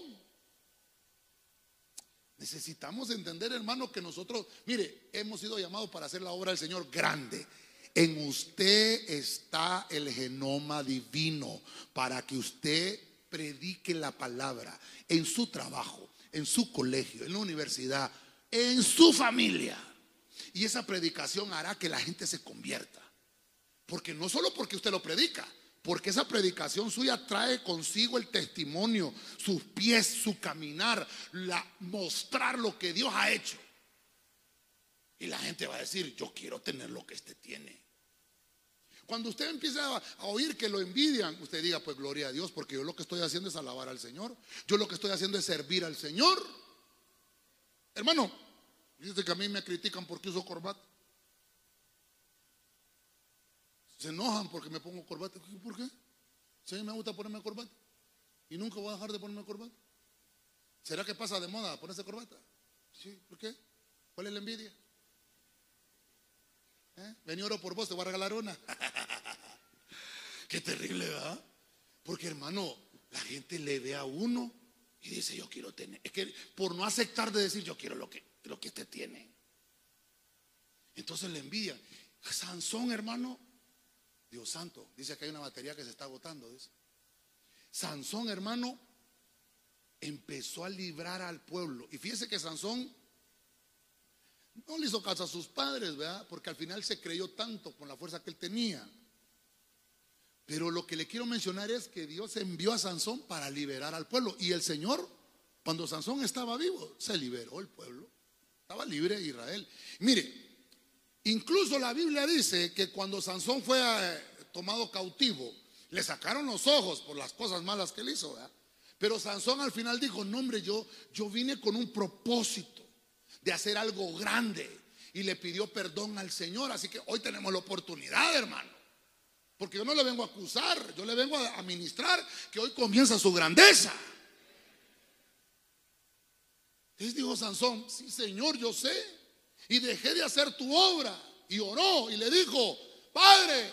Necesitamos entender, hermano, que nosotros, mire, hemos sido llamados para hacer la obra del Señor grande. En usted está el genoma divino para que usted predique la palabra en su trabajo, en su colegio, en la universidad, en su familia. Y esa predicación hará que la gente se convierta. Porque no solo porque usted lo predica, porque esa predicación suya trae consigo el testimonio, sus pies, su caminar, la, mostrar lo que Dios ha hecho. Y la gente va a decir, yo quiero tener lo que este tiene. Cuando usted empieza a, oír que lo envidian, usted diga, pues gloria a Dios, porque yo lo que estoy haciendo es alabar al Señor. Yo lo que estoy haciendo es servir al Señor. Hermano, dice que a mí me critican porque uso corbata. Se enojan porque me pongo corbata. ¿Por qué? Si a mí me gusta ponerme corbata. Y nunca voy a dejar de ponerme corbata. ¿Será que pasa de moda ponerse corbata? Sí, ¿por qué? ¿Cuál es la envidia? ¿Eh? Ven oro por vos, te voy a regalar una. [LAUGHS] Qué terrible, ¿verdad? Porque hermano, la gente le ve a uno y dice, yo quiero tener. Es que por no aceptar de decir, yo quiero lo que, lo que este tiene. Entonces le envidia. Sansón, hermano, Dios santo, dice que hay una batería que se está agotando. Dice. Sansón, hermano, empezó a librar al pueblo. Y fíjese que Sansón no le hizo caso a sus padres, ¿verdad? Porque al final se creyó tanto con la fuerza que él tenía. Pero lo que le quiero mencionar es que Dios envió a Sansón para liberar al pueblo. Y el Señor, cuando Sansón estaba vivo, se liberó el pueblo. Estaba libre Israel. Mire, Incluso la Biblia dice que cuando Sansón fue eh, tomado cautivo, le sacaron los ojos por las cosas malas que él hizo. Pero Sansón al final dijo, no hombre, yo, yo vine con un propósito de hacer algo grande. Y le pidió perdón al Señor. Así que hoy tenemos la oportunidad, hermano. Porque yo no le vengo a acusar, yo le vengo a administrar que hoy comienza su grandeza. Entonces dijo Sansón, sí Señor, yo sé y dejé de hacer tu obra. Y oró y le dijo, Padre,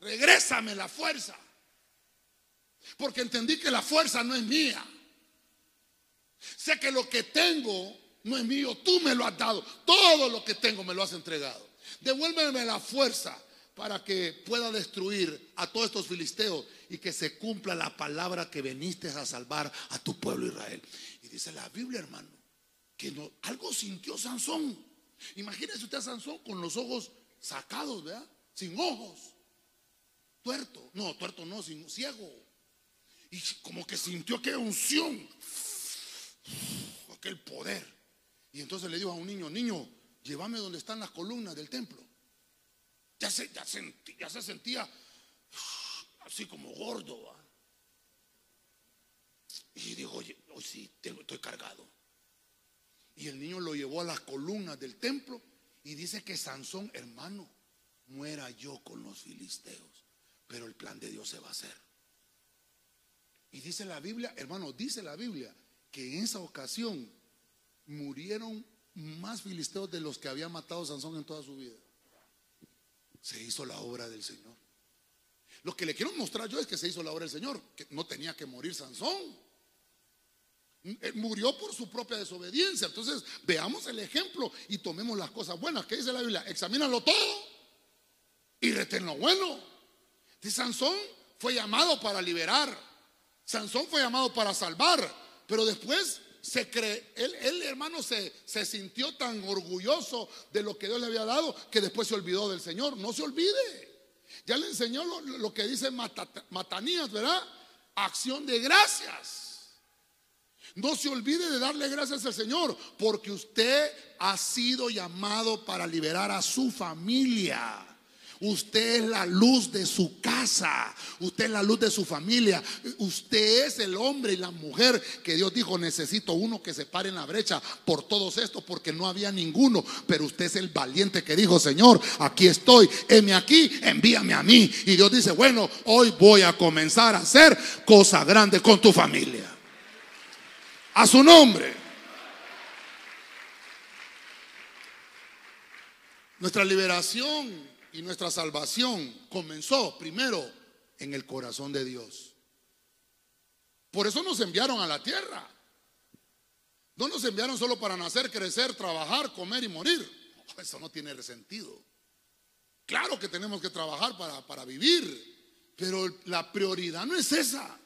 regrésame la fuerza. Porque entendí que la fuerza no es mía. Sé que lo que tengo no es mío, tú me lo has dado. Todo lo que tengo me lo has entregado. Devuélveme la fuerza para que pueda destruir a todos estos filisteos y que se cumpla la palabra que veniste a salvar a tu pueblo Israel. Y dice la Biblia, hermano, que no, algo sintió Sansón. Imagínese usted a Sansón con los ojos sacados, ¿verdad? Sin ojos. Tuerto. No, tuerto no, sin ciego. Y como que sintió aquella unción. Aquel poder. Y entonces le dijo a un niño, niño, llévame donde están las columnas del templo. Ya se, ya ya se sentía [SIGHS] así como gordo. Y dijo, oye, hoy sí, estoy cargado. Y el niño lo llevó a las columnas del templo y dice que Sansón, hermano, muera yo con los filisteos, pero el plan de Dios se va a hacer. Y dice la Biblia, hermano, dice la Biblia que en esa ocasión murieron más filisteos de los que había matado Sansón en toda su vida. Se hizo la obra del Señor. Lo que le quiero mostrar yo es que se hizo la obra del Señor, que no tenía que morir Sansón. Eh, murió por su propia desobediencia. Entonces, veamos el ejemplo y tomemos las cosas buenas. ¿Qué dice la Biblia? Examínalo todo y retén lo bueno. De Sansón fue llamado para liberar. Sansón fue llamado para salvar. Pero después se cree, él, hermano se, se, sintió tan orgulloso de lo que Dios le había dado que después se olvidó del Señor. No se olvide. Ya le enseñó lo, que dice Matanías, ¿verdad? Acción de gracias. No se olvide de darle gracias al Señor, porque usted ha sido llamado para liberar a su familia. Usted es la luz de su casa. Usted es la luz de su familia. Usted es el hombre y la mujer que Dios dijo, necesito uno que se pare en la brecha por todos estos, porque no había ninguno. Pero usted es el valiente que dijo, Señor, aquí estoy, heme aquí, envíame a mí. Y Dios dice, bueno, hoy voy a comenzar a hacer cosas grandes con tu familia a su nombre. Nuestra liberación y nuestra salvación comenzó primero en el corazón de Dios. Por eso nos enviaron a la tierra. No nos enviaron solo para nacer, crecer, trabajar, comer y morir. [LAUGHS] Eso no tiene sentido. Claro que tenemos que trabajar para, para vivir, pero la prioridad no es esa.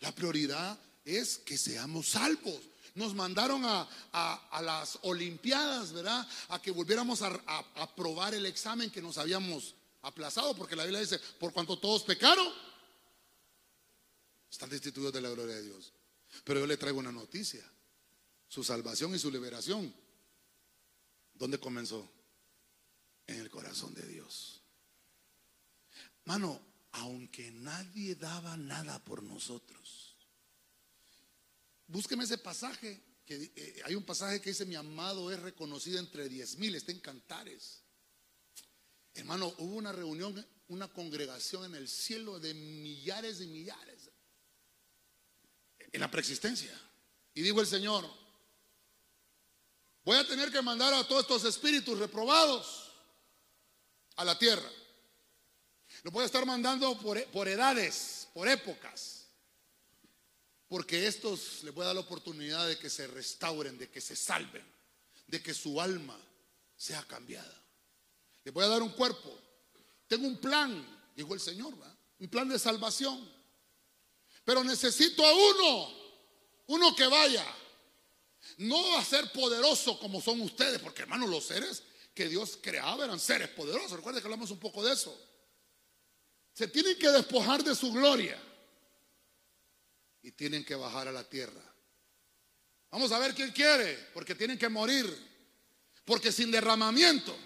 La prioridad es que seamos salvos. Nos mandaron a, las Olimpiadas, ¿verdad? A que volviéramos a, a, probar el examen que nos habíamos aplazado, porque la Biblia dice, por cuanto todos pecaron, están destituidos de la gloria de Dios. Pero yo le traigo una noticia, su salvación y su liberación ¿Dónde comenzó? En el corazón de Dios. Mano, aunque nadie daba nada por nosotros. Búsqueme ese pasaje. Que, eh, hay un pasaje que dice: Mi amado es reconocido entre diez mil, está en Cantares. Hermano, hubo una reunión, una congregación en el cielo de millares y millares. En la preexistencia. Y dijo el Señor: Voy a tener que mandar a todos estos espíritus reprobados a la tierra. Lo voy a estar mandando por, por edades, por épocas. Porque estos les voy a dar la oportunidad de que se restauren, de que se salven, de que su alma sea cambiada. Les voy a dar un cuerpo. Tengo un plan, dijo el Señor, un plan de salvación. Pero necesito a uno, uno que vaya. No a ser poderoso como son ustedes, porque hermanos, los seres que Dios creaba eran seres poderosos. Recuerden que hablamos un poco de eso. Se tienen que despojar de su gloria y tienen que bajar a la tierra. Vamos a ver quién quiere, porque tienen que morir. Porque sin derramamiento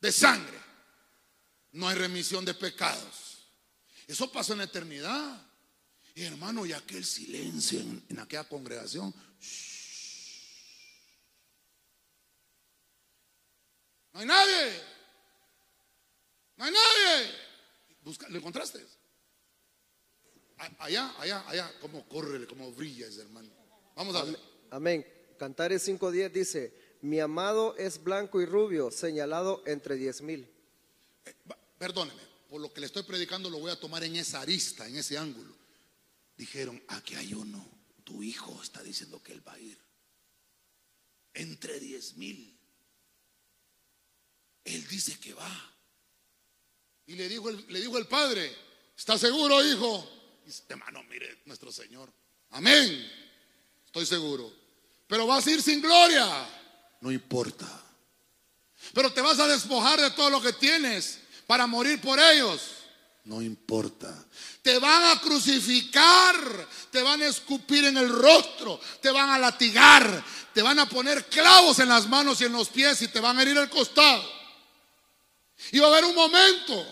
de sangre no hay remisión de pecados. Eso pasó en la eternidad. Y hermano, y aquel silencio en, aquella congregación. No hay nadie. No hay nadie. ¿Lo encontraste? Allá, allá, allá, como corre, como brilla ese hermano. Vamos a ver. Amén. Cantares 5.10 dice, mi amado es blanco y rubio, señalado entre diez mil. Eh, perdóneme, por lo que le estoy predicando lo voy a tomar en esa arista, en ese ángulo. Dijeron, aquí hay uno, tu hijo está diciendo que él va a ir. Entre diez mil. Él dice que va. Y le dijo el, le dijo el padre, ¿está seguro, hijo? Dice, hermano, mire, nuestro Señor. Amén. Estoy seguro. Pero vas a ir sin gloria. No importa. Pero te vas a despojar de todo lo que tienes para morir por ellos. No importa. Te van a crucificar, te van a escupir en el rostro, te van a latigar, te van a poner clavos en las manos y en los pies y te van a herir el costado. Y va a haber un momento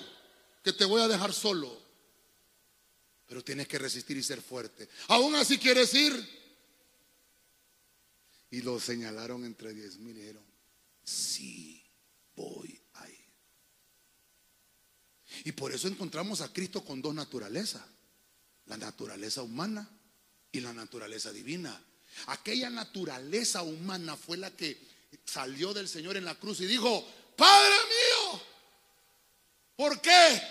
que te voy a dejar solo. Pero tienes que resistir y ser fuerte. Aún así quieres ir. Y lo señalaron entre diez mil y dijeron, sí, voy a ir. Y por eso encontramos a Cristo con dos naturalezas. La naturaleza humana y la naturaleza divina. Aquella naturaleza humana fue la que salió del Señor en la cruz y dijo, Padre mío, ¿Por qué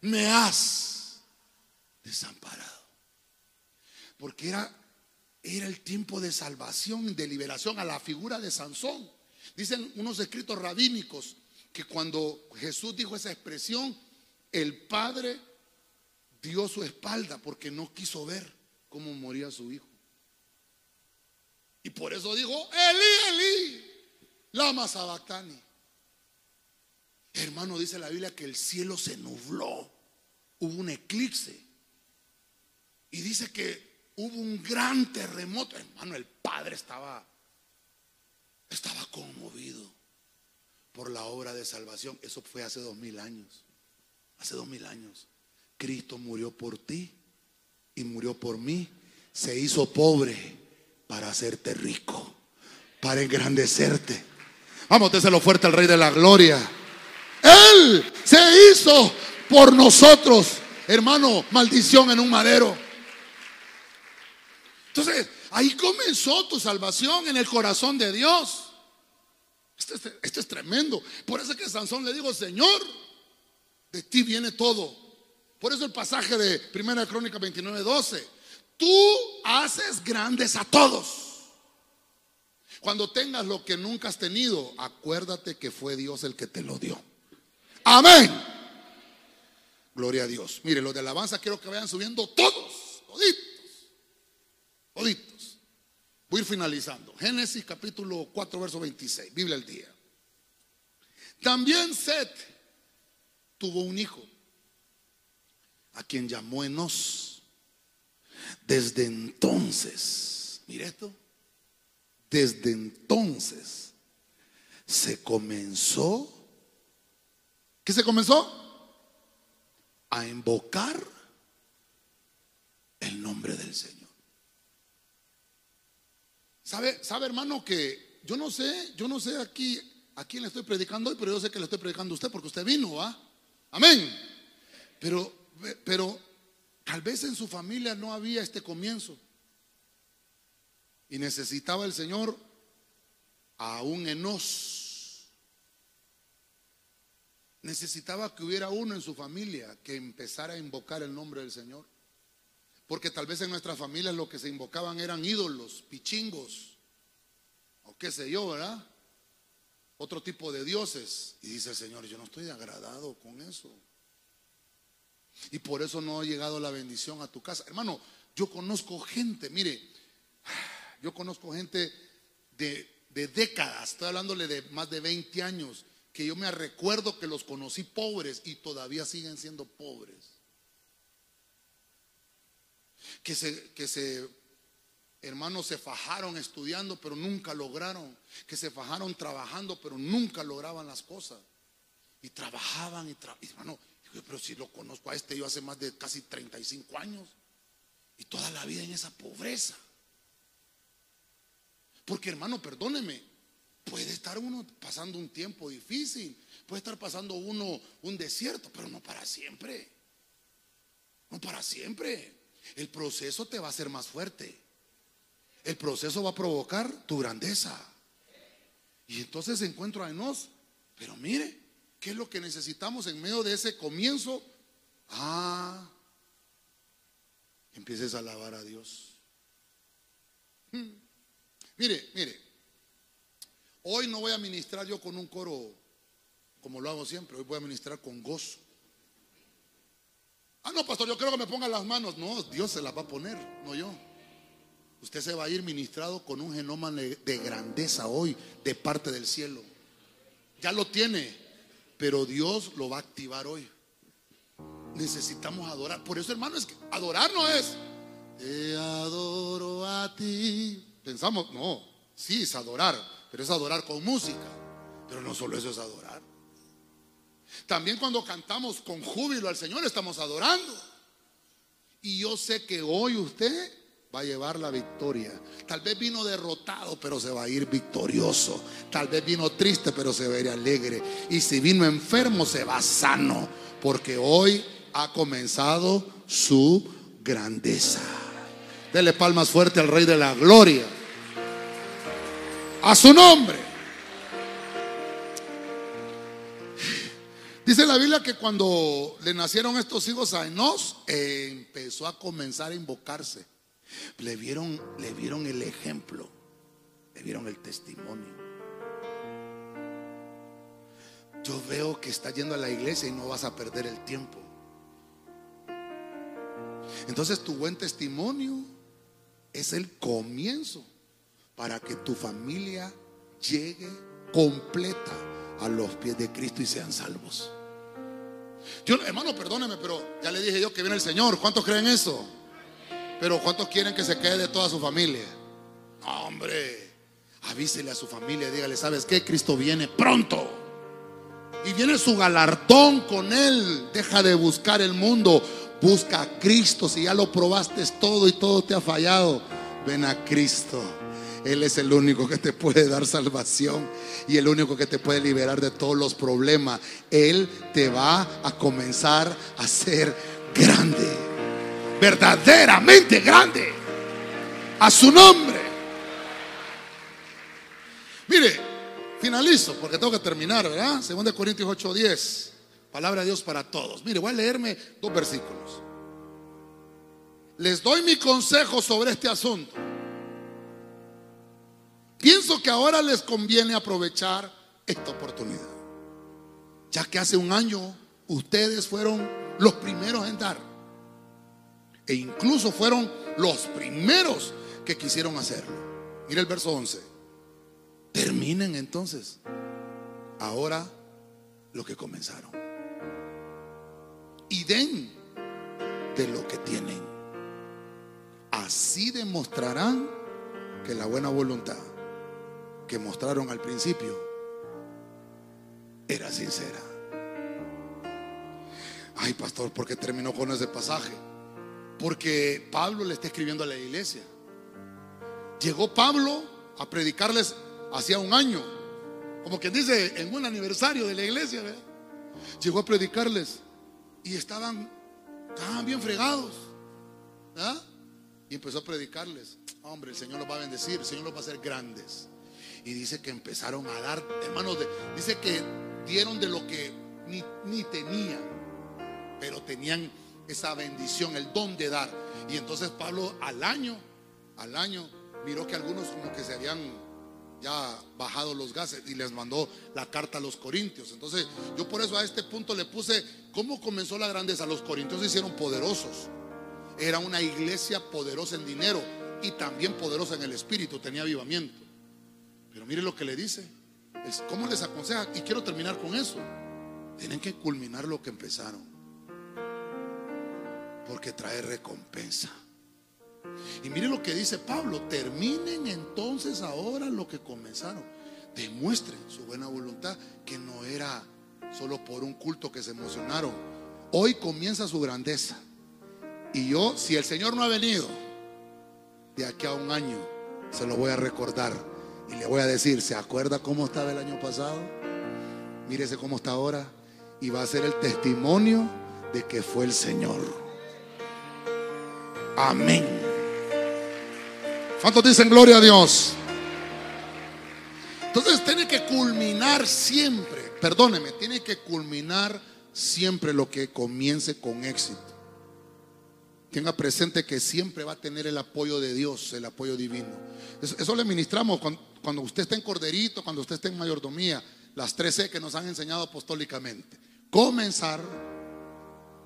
me has desamparado? Porque era, era el tiempo de salvación, de liberación a la figura de Sansón. Dicen unos escritos rabínicos que cuando Jesús dijo esa expresión, el Padre dio su espalda porque no quiso ver cómo moría su hijo. Y por eso dijo, Eli, Eli, lama sabactani. Hermano, dice la Biblia que el cielo se nubló, hubo un eclipse. Y dice que hubo un gran terremoto. Hermano, el Padre estaba, estaba conmovido por la obra de salvación. Eso fue hace dos mil años. Hace dos mil años. Cristo murió por ti y murió por mí. Se hizo pobre para hacerte rico, para engrandecerte. Vamos, déselo fuerte al Rey de la Gloria. Él se hizo por nosotros, hermano, maldición en un madero. Entonces, ahí comenzó tu salvación en el corazón de Dios. Esto es, tremendo. Por eso que Sansón le dijo, Señor, de ti viene todo. Por eso el pasaje de Primera Crónica 29, 12. Tú haces grandes a todos. Cuando tengas lo que nunca has tenido, acuérdate que fue Dios el que te lo dio. Amén. Gloria a Dios. Mire, los de alabanza quiero que vayan subiendo todos, toditos, toditos. Voy a ir finalizando. Génesis capítulo 4, verso 26. Biblia al día. También Seth tuvo un hijo, a quien llamó Enos. Desde entonces, mire esto, Desde entonces se comenzó, ¿qué se comenzó? A invocar el nombre del Señor. ¿Sabe, sabe hermano que yo no sé, yo no sé aquí a quién le estoy predicando hoy, pero yo sé que le estoy predicando a usted porque usted vino, ¿va? Amén. Pero, pero tal vez en su familia no había este comienzo. Y necesitaba el Señor a un enos. Necesitaba que hubiera uno en su familia que empezara a invocar el nombre del Señor. Porque tal vez en nuestra familia lo que se invocaban eran ídolos, pichingos, o qué sé yo, ¿verdad? Otro tipo de dioses. Y dice el Señor, yo no estoy agradado con eso. Y por eso no ha llegado la bendición a tu casa. Hermano, yo conozco gente, mire, [SIGHS] yo conozco gente de, décadas, estoy hablándole de más de 20 años, que yo me recuerdo que los conocí pobres y todavía siguen siendo pobres. Que se, que se, hermanos, se fajaron estudiando, pero nunca lograron. Que se fajaron trabajando, pero nunca lograban las cosas. Y trabajaban y, trabajaban. hermano, pero si lo conozco a este yo hace más de casi 35 años. Y toda la vida en esa pobreza. Porque hermano, perdóneme, puede estar uno pasando un tiempo difícil, puede estar pasando uno un desierto, pero no para siempre. No para siempre. El proceso te va a hacer más fuerte. El proceso va a provocar tu grandeza. Y entonces encuentro a Enos, pero mire, ¿qué es lo que necesitamos en medio de ese comienzo? Ah, empieces a alabar a Dios. Hmm. Mire, mire, hoy no voy a ministrar yo con un coro como lo hago siempre, hoy voy a ministrar con gozo. Ah, no, pastor, yo creo que me pongan las manos. No, Dios se las va a poner, no yo. Usted se va a ir ministrado con un genoma de grandeza hoy de parte del cielo. Ya lo tiene, pero Dios lo va a activar hoy. Necesitamos adorar. Por eso, hermano, es que adorar no es. Te adoro a ti. Pensamos, no, sí es adorar, pero es adorar con música. Pero no solo eso es adorar. También cuando cantamos con júbilo al Señor estamos adorando. Y yo sé que hoy usted va a llevar la victoria. Tal vez vino derrotado, pero se va a ir victorioso. Tal vez vino triste, pero se va a ir alegre. Y si vino enfermo, se va sano, porque hoy ha comenzado su grandeza. Dele palmas fuerte al Rey de la Gloria a su nombre. Dice la Biblia que cuando le nacieron estos hijos a Enos, empezó a comenzar a invocarse. Le vieron, le vieron el ejemplo, le vieron el testimonio. Yo veo que está yendo a la iglesia y no vas a perder el tiempo. Entonces tu buen testimonio es el comienzo para que tu familia llegue completa a los pies de Cristo y sean salvos. Hermano, perdóneme, pero ya le dije yo que viene el Señor. ¿Cuántos creen eso? Pero ¿cuántos quieren que se quede de toda su familia? hombre, avísele a su familia, dígale, ¿sabes qué? Cristo viene pronto. Y viene su galardón con él. Deja de buscar el mundo. Busca a Cristo. Si ya lo probaste todo y todo te ha fallado, ven a Cristo. Él es el único que te puede dar salvación y el único que te puede liberar de todos los problemas. Él te va a comenzar a ser grande, verdaderamente grande, a su nombre. Mire, finalizo porque tengo que terminar, ¿verdad? Segunda de Corintios 8:10, palabra de Dios para todos. Mire, voy a leerme dos versículos. Les doy mi consejo sobre este asunto. Pienso que ahora les conviene aprovechar esta oportunidad. Ya que hace un año ustedes fueron los primeros en dar. E incluso fueron los primeros que quisieron hacerlo. Mira el verso 11. Terminen entonces ahora lo que comenzaron. Y den de lo que tienen. Así demostrarán que la buena voluntad que mostraron al principio era sincera. Ay, pastor, ¿por qué terminó con ese pasaje? Porque Pablo le está escribiendo a la iglesia. Llegó Pablo a predicarles hacía un año, como quien dice, en un aniversario de la iglesia. Llegó a predicarles y estaban, estaban bien fregados. Y empezó a predicarles. Hombre, el Señor los va a bendecir, el Señor los va a hacer grandes. Y dice que empezaron a dar, hermanos, dice que dieron de lo que ni, ni tenían, pero tenían esa bendición, el don de dar. Y entonces Pablo al año, al año, miró que algunos como que se habían ya bajado los gases y les mandó la carta a los corintios. Entonces yo por eso a este punto le puse, ¿cómo comenzó la grandeza? Los corintios se hicieron poderosos. Era una iglesia poderosa en dinero y también poderosa en el espíritu, tenía avivamiento. Pero mire lo que le dice. ¿Cómo les aconseja? Y quiero terminar con eso. Tienen que culminar lo que empezaron. Porque trae recompensa. Y mire lo que dice Pablo. Terminen entonces ahora lo que comenzaron. Demuestren su buena voluntad, que no era solo por un culto que se emocionaron. Hoy comienza su grandeza. Y yo, si el Señor no ha venido, de aquí a un año, se lo voy a recordar. Y le voy a decir, ¿se acuerda cómo estaba el año pasado? Mírese cómo está ahora. Y va a ser el testimonio de que fue el Señor. Amén. ¿Cuántos dicen gloria a Dios? Entonces tiene que culminar siempre, perdóneme, tiene que culminar siempre lo que comience con éxito. Tenga presente que siempre va a tener el apoyo de Dios, el apoyo divino. Eso, le ministramos cuando, usted está en corderito, cuando usted está en mayordomía, las tres C que nos han enseñado apostólicamente. Comenzar,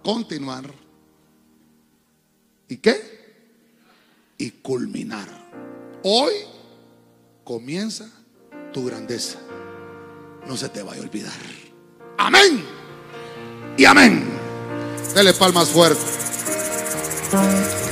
continuar y qué? Y culminar. Hoy comienza tu grandeza. No se te vaya a olvidar. Amén. Y amén. Dele palmas fuertes. Bye.